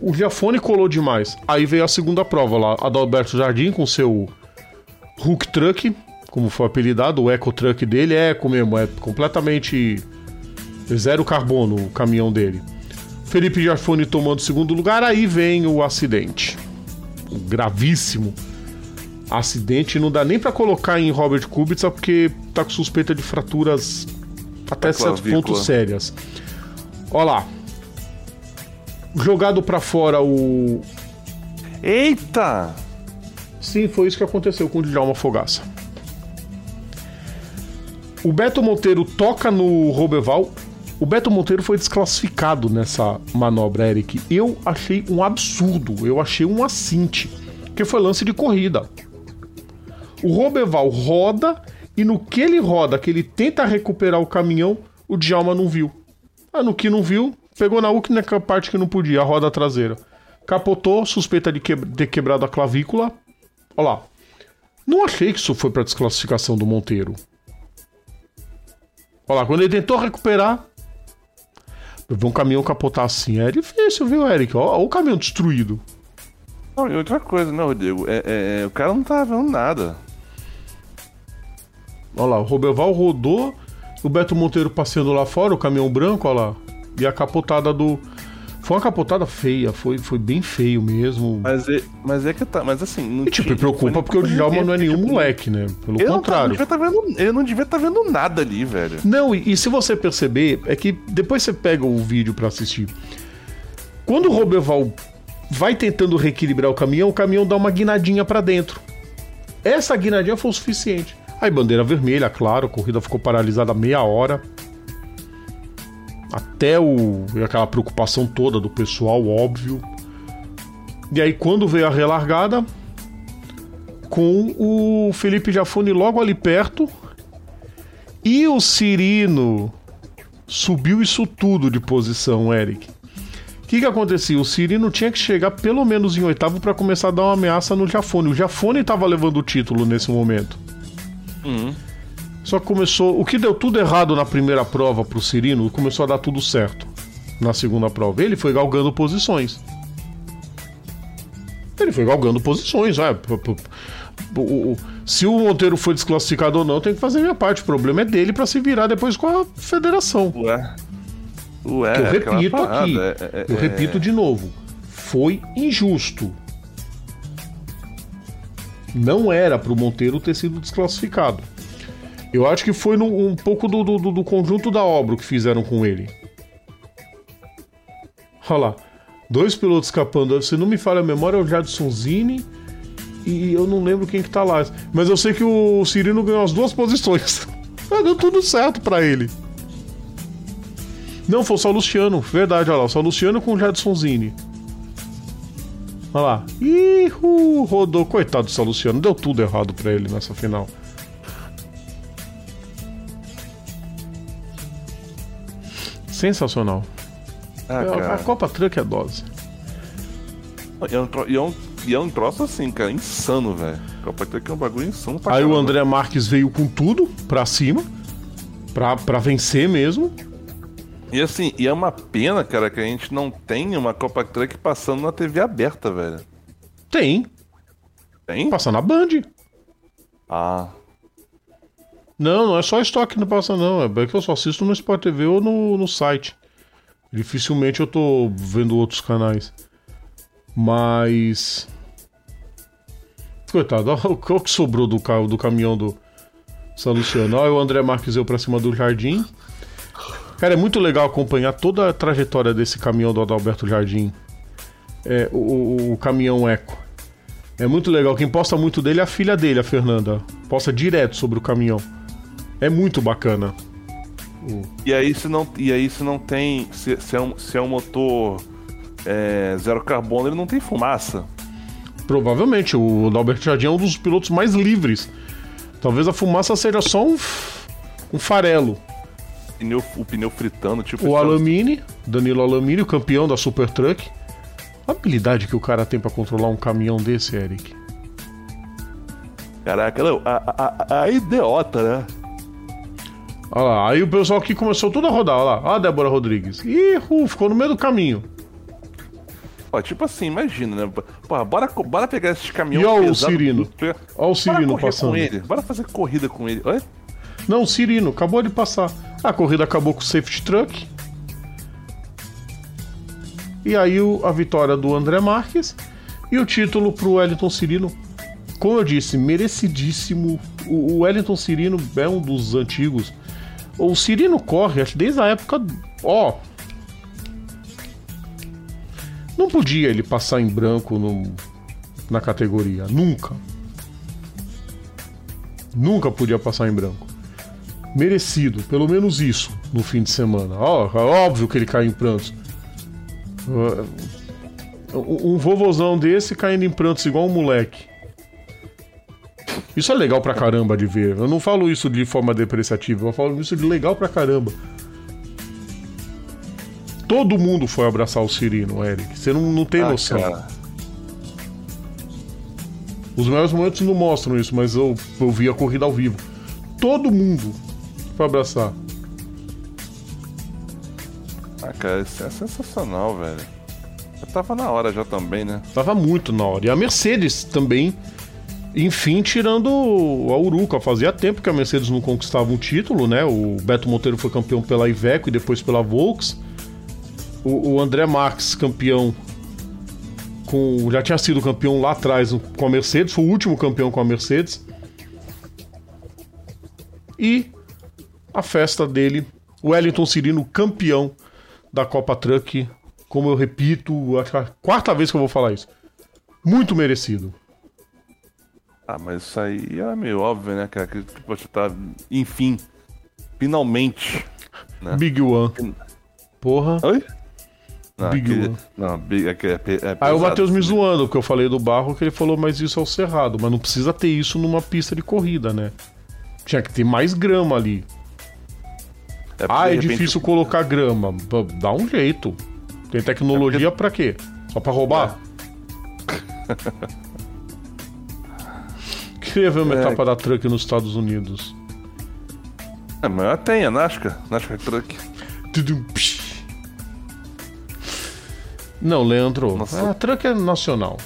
O Giafone colou demais. Aí veio a segunda prova lá, a do Alberto Jardim com seu Hulk Truck, como foi apelidado, o Eco Truck dele é eco mesmo, é completamente zero carbono o caminhão dele. Felipe Jafone tomando segundo lugar, aí vem o acidente. Gravíssimo acidente. Não dá nem para colocar em Robert Kubica porque tá com suspeita de fraturas até certo ponto sérias. Olha lá. Jogado para fora o. Eita! Sim, foi isso que aconteceu com o Djalma Fogaça. O Beto Monteiro toca no Roberval. O Beto Monteiro foi desclassificado nessa manobra, Eric. Eu achei um absurdo. Eu achei um assinte. Que foi lance de corrida. O Roberval roda e no que ele roda, que ele tenta recuperar o caminhão, o Djalma não viu. Ah, no que não viu, pegou na única parte que não podia, a roda traseira. Capotou, suspeita de ter quebrado a clavícula. Olha lá. Não achei que isso foi para desclassificação do Monteiro. Olha lá, quando ele tentou recuperar, ver um caminhão capotar assim é difícil, viu, Eric? Olha o caminhão destruído. Não, e outra coisa, né, Rodrigo? É, é, é, o cara não tava vendo nada. Olha lá, o Roberval rodou, o Beto Monteiro passeando lá fora, o caminhão branco, olha lá. E a capotada do. Foi uma capotada feia, foi, foi bem feio mesmo. Mas é, mas é que tá. Mas assim. Não e tipo, me preocupa porque o Djalma não é nenhum tipo, moleque, né? Pelo contrário. Não tá, não vendo, ele não devia estar tá vendo nada ali, velho. Não, e, e, se você perceber, é que depois você pega o vídeo para assistir. Quando o Roberval vai tentando reequilibrar o caminhão, o caminhão dá uma guinadinha para dentro. Essa guinadinha foi o suficiente. Aí bandeira vermelha, claro, a corrida ficou paralisada meia hora. Até o aquela preocupação toda do pessoal, óbvio. E aí quando veio a relargada, com o Felipe Jafone logo ali perto, e o Cirino subiu isso tudo de posição, Eric. O que, que acontecia? O Cirino tinha que chegar pelo menos em oitavo para começar a dar uma ameaça no Jafone. O Jafone estava levando o título nesse momento. Uhum. Só que começou. O que deu tudo errado na primeira prova pro Cirino começou a dar tudo certo na segunda prova. Ele foi galgando posições. Ele foi galgando posições. É, se o Monteiro foi desclassificado ou não, tem que fazer a minha parte. O problema é dele para se virar depois com a federação. Ué. Ué, eu repito aqui. É, é, eu repito de novo. Foi injusto não era para o Monteiro ter sido desclassificado. Eu acho que foi no, um pouco do, do, do, conjunto da obra que fizeram com ele. Olha lá. Dois pilotos escapando. Se não me falha a memória, é o Jadson Zini e eu não lembro quem que tá lá. Mas eu sei que o Cirino ganhou as duas posições. Deu tudo certo para ele. Não, foi só o Luciano. Verdade, olha lá. Só o Luciano com o Jadson Zini. Olha lá. Ih, rodou. Coitado do São Luciano, deu tudo errado para ele nessa final. Sensacional. Ah, é, a Copa Truck é dose. E é, um, e, é um, e é um troço assim, cara, insano, velho. Copa Truck é um bagulho insano pra Aí caramba. o André Marques veio com tudo pra cima, pra, pra vencer mesmo. E assim, e é uma pena, cara, que a gente não tenha uma Copa Truck passando na TV aberta, velho. Tem. Tem? Passa na Band. Ah. Não, não é só estoque que não passa, não. É que eu só assisto no Sport TV ou no, no site. Dificilmente eu tô vendo outros canais. Mas. Coitado, olha o que sobrou do, carro, do caminhão do São Luciano. Olha o André Marques eu pra cima do Jardim. Cara, é muito legal acompanhar toda a trajetória desse caminhão do Adalberto Jardim. É, o, o, o caminhão Eco. É muito legal. Quem posta muito dele é a filha dele, a Fernanda. Posta direto sobre o caminhão. É muito bacana. E aí se não, e aí se não tem. Se, se, é, um, se é um motor é, zero carbono, ele não tem fumaça. Provavelmente. O Adalberto Jardim é um dos pilotos mais livres. Talvez a fumaça seja só um, um farelo pneu, o pneu fritando, tipo. O Alamine, Danilo Alamine, o campeão da Super Truck. A habilidade que o cara tem para controlar um caminhão desse, Eric. Caraca, não, a, a, a, idiota, né? Olha lá, aí o pessoal aqui começou tudo a rodar, olha lá. Olha a Débora Rodrigues. Ih, uh, ficou no meio do caminho. Ó, tipo assim, imagina, né? Bora, bora pegar esses caminhões E olha o Cirino. Olha o Cirino passando. Com ele. Bora fazer corrida com ele. Olha. Não, o Cirino, acabou de passar. A corrida acabou com o safety truck. E aí o, a vitória do André Marques e o título pro Wellington Cirino. Como eu disse, merecidíssimo. O, o Wellington Cirino é um dos antigos. O Cirino corre, desde a época. Ó. Não podia ele passar em branco no, na categoria. Nunca. Nunca podia passar em branco. Merecido, pelo menos isso, no fim de semana. Ó, é óbvio que ele cai em prantos. Um vovozão desse caindo em prantos igual um moleque. Isso é legal pra caramba de ver. Eu não falo isso de forma depreciativa, eu falo isso de legal pra caramba. Todo mundo foi abraçar o Cirino, Eric. Você não, não tem ah, noção. Cara. Os melhores momentos não mostram isso, mas eu, eu vi a corrida ao vivo. Todo mundo foi abraçar. Ah, cara, isso é sensacional, velho. Eu tava na hora já também, né? Tava muito na hora. E a Mercedes também, enfim, tirando a Uruca. Fazia tempo que a Mercedes não conquistava um título, né? O Beto Monteiro foi campeão pela Iveco e depois pela Volks. O, o André Marques, campeão com. Já tinha sido campeão lá atrás com a Mercedes, foi o último campeão com a Mercedes. E a festa dele, o Wellington Cirino, campeão da Copa Truck. Como eu repito, acho que é a quarta vez que eu vou falar isso. Muito merecido. Ah, mas isso aí é meio óbvio, né, cara? Que você tá, enfim, finalmente. Né? Big One. Porra. Oi? Não, Big aquele, One. Não, Big, é, é, é Aí o Matheus me zoando, porque eu falei do barro, que ele falou, mas isso é o cerrado. Mas não precisa ter isso numa pista de corrida, né? Tinha que ter mais grama ali. É ah, é difícil colocar grama. Dá um jeito. Tem tecnologia é porque... pra quê? Só pra roubar? É. Queria ver uma é. etapa da Truck nos Estados Unidos. É, mas tem a NASCAR. NASCAR Truck. Não, Leandro. Nossa. A Truck é nacional.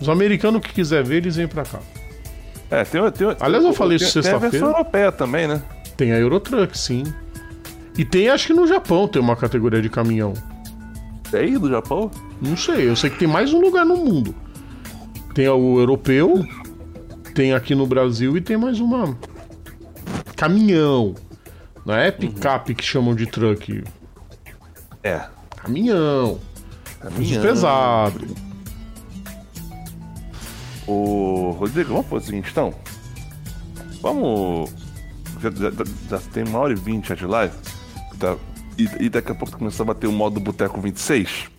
Os americanos que quiser ver, eles vêm pra cá. É, tem, tem, Aliás, eu falei isso sexta-feira. Tem a versão europeia também, né? Tem a Eurotruck, sim. E tem, acho que no Japão tem uma categoria de caminhão. É aí do Japão? Não sei, eu sei que tem mais um lugar no mundo. Tem o europeu, tem aqui no Brasil e tem mais uma. Caminhão. Não é picape uhum. que chamam de truck. É. Caminhão. Caminhão. pesado. Ô, Rodrigo, vamos fazer o seguinte então? Vamos. Já, já, já tem uma hora e vinte já de live. Tá? E, e, daqui a pouco começar a bater o modo Boteco 26.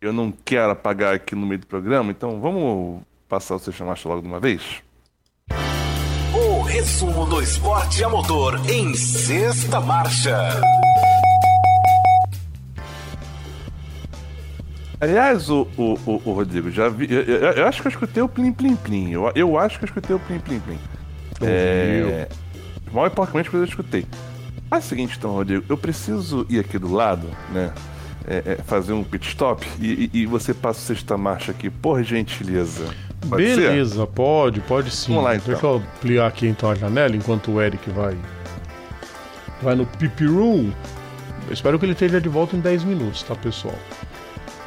Eu não quero apagar aqui no meio do programa, então vamos passar o seu chamacho logo de uma vez? O resumo do esporte a motor em sexta marcha. Aliás, o, o, o, o Rodrigo, já vi. Eu, eu, eu, acho que eu escutei o Plim Plim Plim. Eu, eu acho que eu escutei o Plim Plim Plim. É, mal e porcamente, mas eu escutei. Faz o seguinte, então, Rodrigo, eu preciso ir aqui do lado, né? É, é, fazer um pit stop e, e, e, você passa a sexta marcha aqui, por gentileza. Pode Beleza, ser? pode, pode sim. Vamos lá então. Deixa eu ampliar aqui então a janela enquanto o Eric vai. Vai no Pip Room. Eu espero que ele esteja de volta em 10 minutos, tá, pessoal?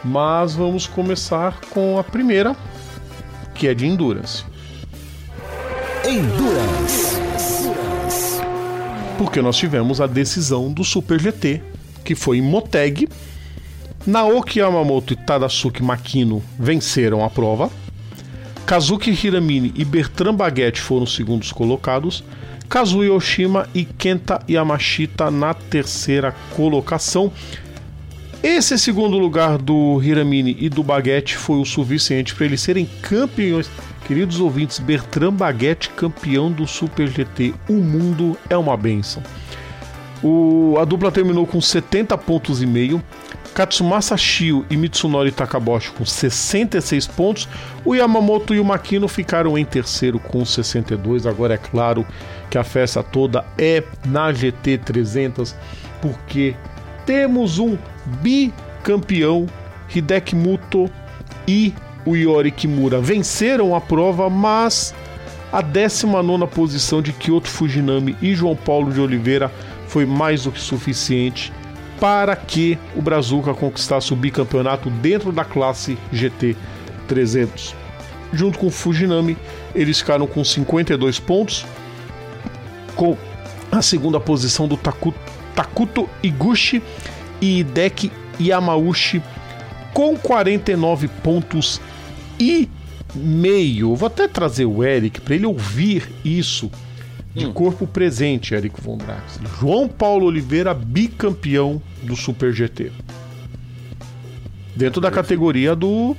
Mas vamos começar com a primeira, que é de Endurance. Endurance. Porque nós tivemos a decisão do Super GT, que foi em Moteg. Naoki Yamamoto e Tadasuke Makino venceram a prova. Kazuki Hiramine e Bertrand Baguette foram os segundos colocados. Kazuya Oshima e Kenta Yamashita na terceira colocação. Esse segundo lugar do Hiramine e do Baguette foi o suficiente para eles serem campeões. Queridos ouvintes, Bertrand Baguette, campeão do Super GT. O mundo é uma benção. O, a dupla terminou com 70 pontos e meio. Katsumasa Shio e Mitsunori Takaboshi com 66 pontos. O Yamamoto e o Makino ficaram em terceiro com 62. Agora é claro que a festa toda é na GT 300, porque temos um bicampeão, Hideki Muto e o Yori Kimura venceram a prova, mas a 19 posição de Kyoto Fujinami e João Paulo de Oliveira foi mais do que suficiente para que o Brazuca conquistasse o bicampeonato dentro da classe GT 300. Junto com o Fujinami, eles ficaram com 52 pontos, com a segunda posição do Taku, Takuto Iguchi e Hideki Yamauchi com 49 pontos e meio. Vou até trazer o Eric para ele ouvir isso de hum. corpo presente, Eric Von Drax. João Paulo Oliveira, bicampeão do Super GT. Dentro da categoria do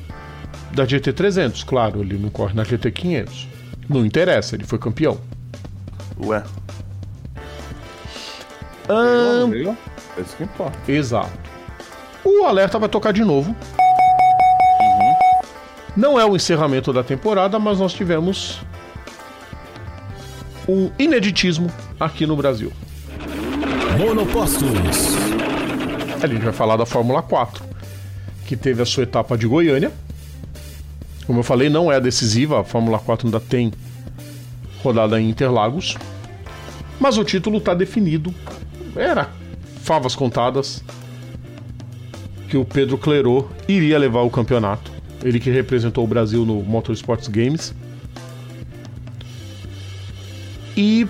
da GT 300, claro, ele não corre na GT 500. Não interessa, ele foi campeão. Ué. Um... É isso que importa. Exato. O alerta vai tocar de novo. Não é o encerramento da temporada, mas nós tivemos um ineditismo aqui no Brasil. Monopostos. A gente vai falar da Fórmula 4, que teve a sua etapa de Goiânia. Como eu falei, não é decisiva, a Fórmula 4 ainda tem rodada em Interlagos. Mas o título está definido. Era favas contadas que o Pedro Clerot iria levar o campeonato. Ele que representou o Brasil no Motorsports Games e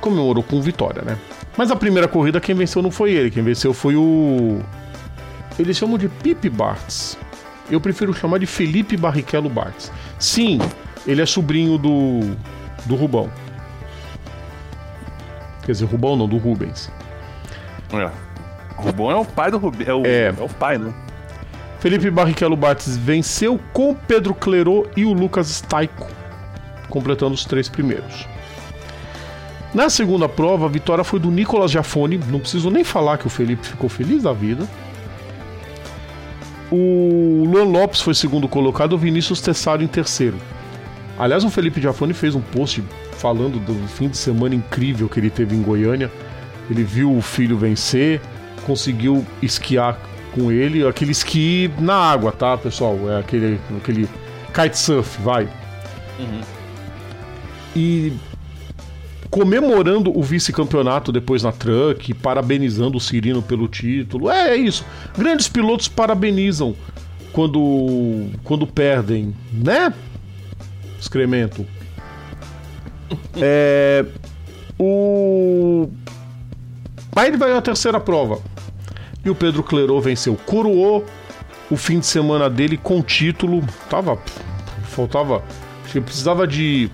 comemorou com vitória, né? Mas a primeira corrida quem venceu não foi ele, quem venceu foi o. Eles chamam de Pipe Bartz. Eu prefiro chamar de Felipe Barrichello Bartz. Sim, ele é sobrinho do. do Rubão. Quer dizer, Rubão não, do Rubens. É. Rubão é o pai do Rubens. É o, é. é o pai, né? Felipe Barrichello Bartz venceu com Pedro Clerot e o Lucas Staico, completando os três primeiros. Na segunda prova, a vitória foi do Nicolas Jafone. Não preciso nem falar que o Felipe ficou feliz da vida. O Luan Lopes foi segundo colocado, o Vinícius Tessaro em terceiro. Aliás, o Felipe Jafone fez um post falando do fim de semana incrível que ele teve em Goiânia. Ele viu o filho vencer, conseguiu esquiar com ele, aquele esqui na água, tá, pessoal? É aquele, aquele kitesurf, vai. Uhum. E comemorando o vice-campeonato depois na Truck, parabenizando o Cirino pelo título. É, é isso. Grandes pilotos parabenizam quando quando perdem, né? Excremento. É, o Aí ele vai à terceira prova. E o Pedro Clerot venceu. Coroou o fim de semana dele com título. Tava. Faltava. Acho que precisava de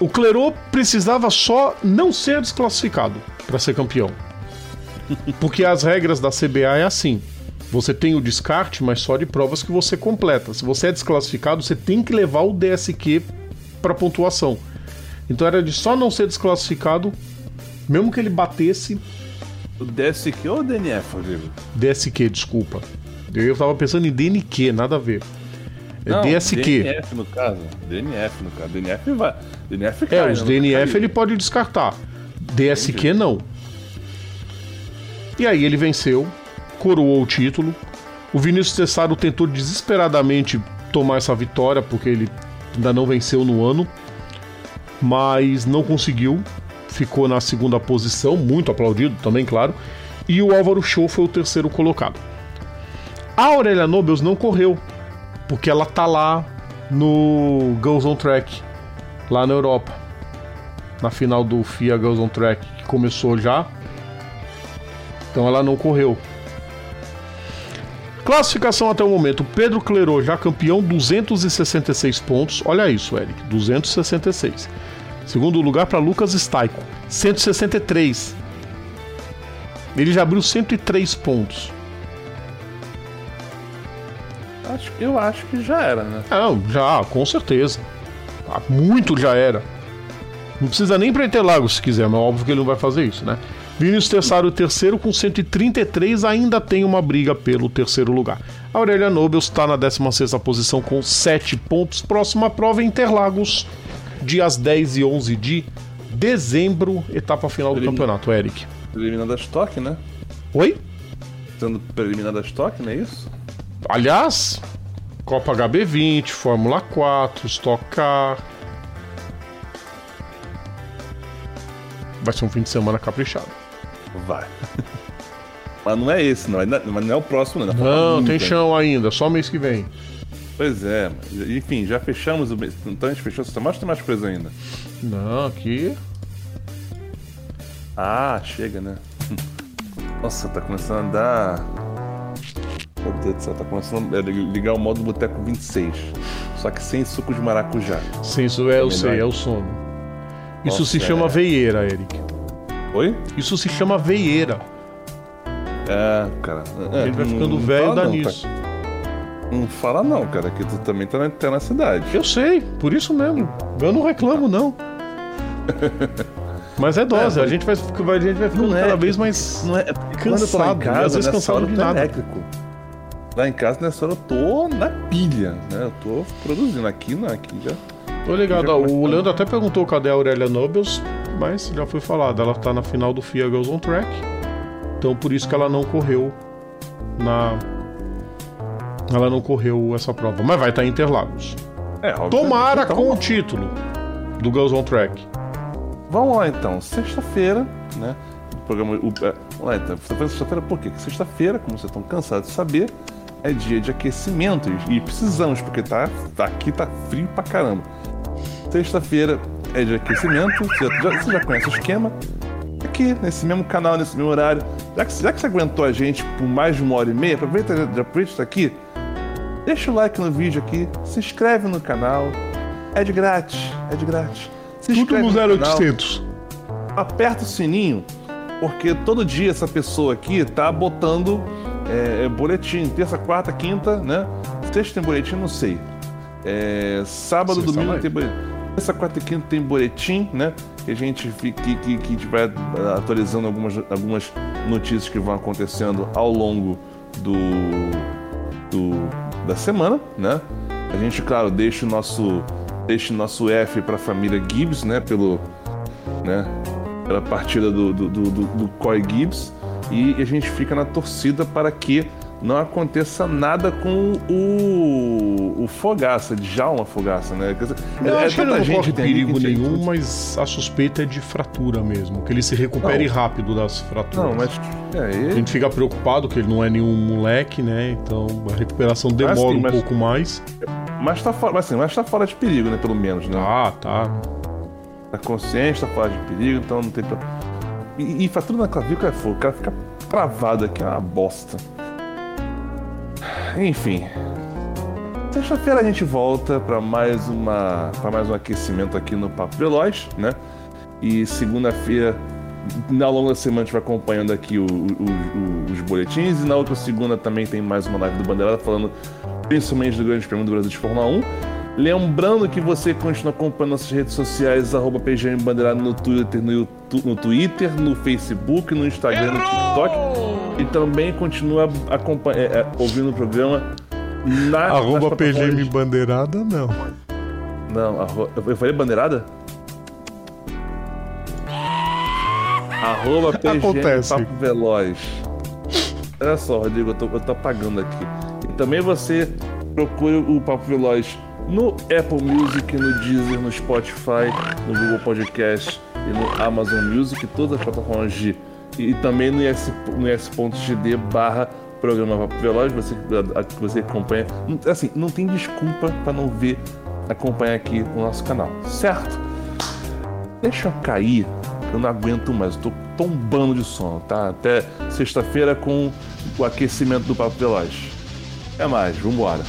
o Clerot precisava só não ser desclassificado para ser campeão. Porque as regras da CBA é assim. Você tem o descarte, mas só de provas que você completa. Se você é desclassificado, você tem que levar o DSQ para pontuação. Então era de só não ser desclassificado, mesmo que ele batesse. O DSQ ou o DNF, Rodrigo? DSQ, desculpa. Eu tava pensando em DNQ, nada a ver. É não, DSQ. DNF no caso. DNF no caso. DNF vai. DNF cai, É, os né? DNF ele pode descartar. DSQ Entendi. não. E aí ele venceu, coroou o título. O Vinícius Tessaro tentou desesperadamente tomar essa vitória, porque ele ainda não venceu no ano, mas não conseguiu. Ficou na segunda posição, muito aplaudido também, claro. E o Álvaro Show foi o terceiro colocado. A Aurélia Nobles não correu, porque ela tá lá no Girls on Track, lá na Europa. Na final do FIA Girls on Track, que começou já. Então ela não correu. Classificação até o momento: Pedro Clerot já campeão, 266 pontos. Olha isso, Eric, 266. Segundo lugar para Lucas Staico, 163. Ele já abriu 103 pontos. Acho, eu acho que já era, né? Não, já, com certeza. Ah, muito já era. Não precisa nem para Interlagos se quiser, mas óbvio que ele não vai fazer isso, né? Vinícius Tessaro, terceiro, com 133, ainda tem uma briga pelo terceiro lugar. A Aurélia Nobel está na 16 posição com 7 pontos. Próxima prova Interlagos, dias 10 e 11 de dezembro, etapa final do campeonato, Eric. Eliminando a estoque, né? Oi? Sendo eliminando a estoque, não é isso? Aliás, Copa HB20, Fórmula 4, Stock Car. Vai ser um fim de semana caprichado. Vai. Mas não é esse, não. Mas não é o próximo, não. Ainda falta Não, tem chão ainda, só mês que vem. Pois é. Enfim, já fechamos o mês. Então a gente fechou. Só mostra mais coisa ainda. Não, aqui. Ah, chega, né? Nossa, tá começando a dar. Meu Deus do céu, tá começando a ligar o modo Boteco 26. Só que sem suco de maracujá. Sim, isso é, eu sei, vai. é o sono. Isso Nossa, se chama é. veieira, Eric. Oi? Isso se chama veieira. É, cara. A gente vai ficando velho dá nisso. Não fala não, cara, que tu também tá na, tá na cidade. Eu sei, por isso mesmo. Eu não reclamo, não. Mas é dose, É, a gente vai, a gente vai ficando é, cada vez mais. Não é, é Cansado, casa, às vezes cansado de nada. elétrico. Lá em casa, nessa hora, eu tô na pilha, né? Eu tô produzindo. Aqui não, aqui já. Tô ligado, ó, o. Leandro até perguntou cadê a Aurélia Nobles, mas já foi falado, ela tá na final do FIA Girls on Track. Então por isso que ela não correu na. Ela não correu essa prova, mas vai estar em Interlagos. É. Tomara Então, com o título do Girls on Track. Vamos lá então, sexta-feira, né? O programa. O, é, lá então, você faz sexta-feira por quê? Porque sexta-feira, como vocês estão cansados de saber, é dia de aquecimento e, precisamos, porque tá, tá- aqui tá frio pra caramba. Sexta-feira é de aquecimento, você já, você já conhece o esquema. Aqui, nesse mesmo canal, nesse mesmo horário. Já que, já que você aguentou a gente por mais de uma hora e meia, aproveita, aproveita isso aqui. Deixa o like no vídeo aqui, se inscreve no canal. É de grátis, é de grátis. Se Tudo inscreve no canal um 0800. aperta o sininho, porque todo dia essa pessoa aqui tá botando é, boletim. Terça, quarta, quinta, né? Sexta tem boletim, não sei. É, sábado, Sexta domingo tem boletim. Terça, quarta e quinta tem boletim, né? Que a gente que, que, que vai ah, atualizando algumas, algumas notícias que vão acontecendo ao longo do, do da semana, né? A gente, claro, deixa o nosso deixa o nosso F para a família Gibbs, né? Pelo né? Pela partida do, do, do, do, Coy Gibbs. E a gente fica na torcida para que não aconteça nada com o, o Fogaça, Djalma Fogaça, né? Quer dizer, Eu é acho que ele não gente perigo a nenhum, mas a suspeita é de fratura mesmo. Que ele se recupere Não. rápido das fraturas. Não, mas. É, A ele, gente fica preocupado que ele não é nenhum moleque, né? Então a recuperação demora sim, um mas- pouco mais. mas, tá fora, mas, assim, mas tá fora de perigo, né? Pelo menos, né? Ah, tá. Tá consciente, tá fora de perigo, então não tem. pro- E, e fratura na clavícula é fogo, o cara fica travado aqui, é uma bosta. Enfim. Sexta-feira a gente volta para mais uma para mais um aquecimento aqui no Papo Veloz, né? E segunda-feira, ao longo da semana, a gente vai acompanhando aqui o- o- o- os boletins. E na outra segunda também tem mais uma live do Bandeirada falando principalmente do Grande Prêmio do Brasil de Fórmula 1. Lembrando que você continua acompanhando nossas redes sociais, arroba PGM Bandeirada no Twitter, no, YouTube, no Twitter, no Facebook, no Instagram, no TikTok. E também continua é, é, ouvindo o programa na Arroba PGM Bandeirada, não. Não, arro... eu falei bandeirada? Arroba PGM Acontece. Papo Veloz. Olha só, Rodrigo, eu tô, eu tô apagando aqui. E também você procure o Papo Veloz no Apple Music, no Deezer, no Spotify, no Google Podcast e no Amazon Music, todas as plataformas de. E, também no, IS, no is.gd barra programa Papo Veloz, você, que você acompanha. Assim, não tem desculpa para não ver, acompanhar aqui o nosso canal, certo? Deixa eu cair, eu não aguento mais, eu tô tombando de sono, tá? Até sexta-feira com o aquecimento do Papo Veloz. É mais, vambora.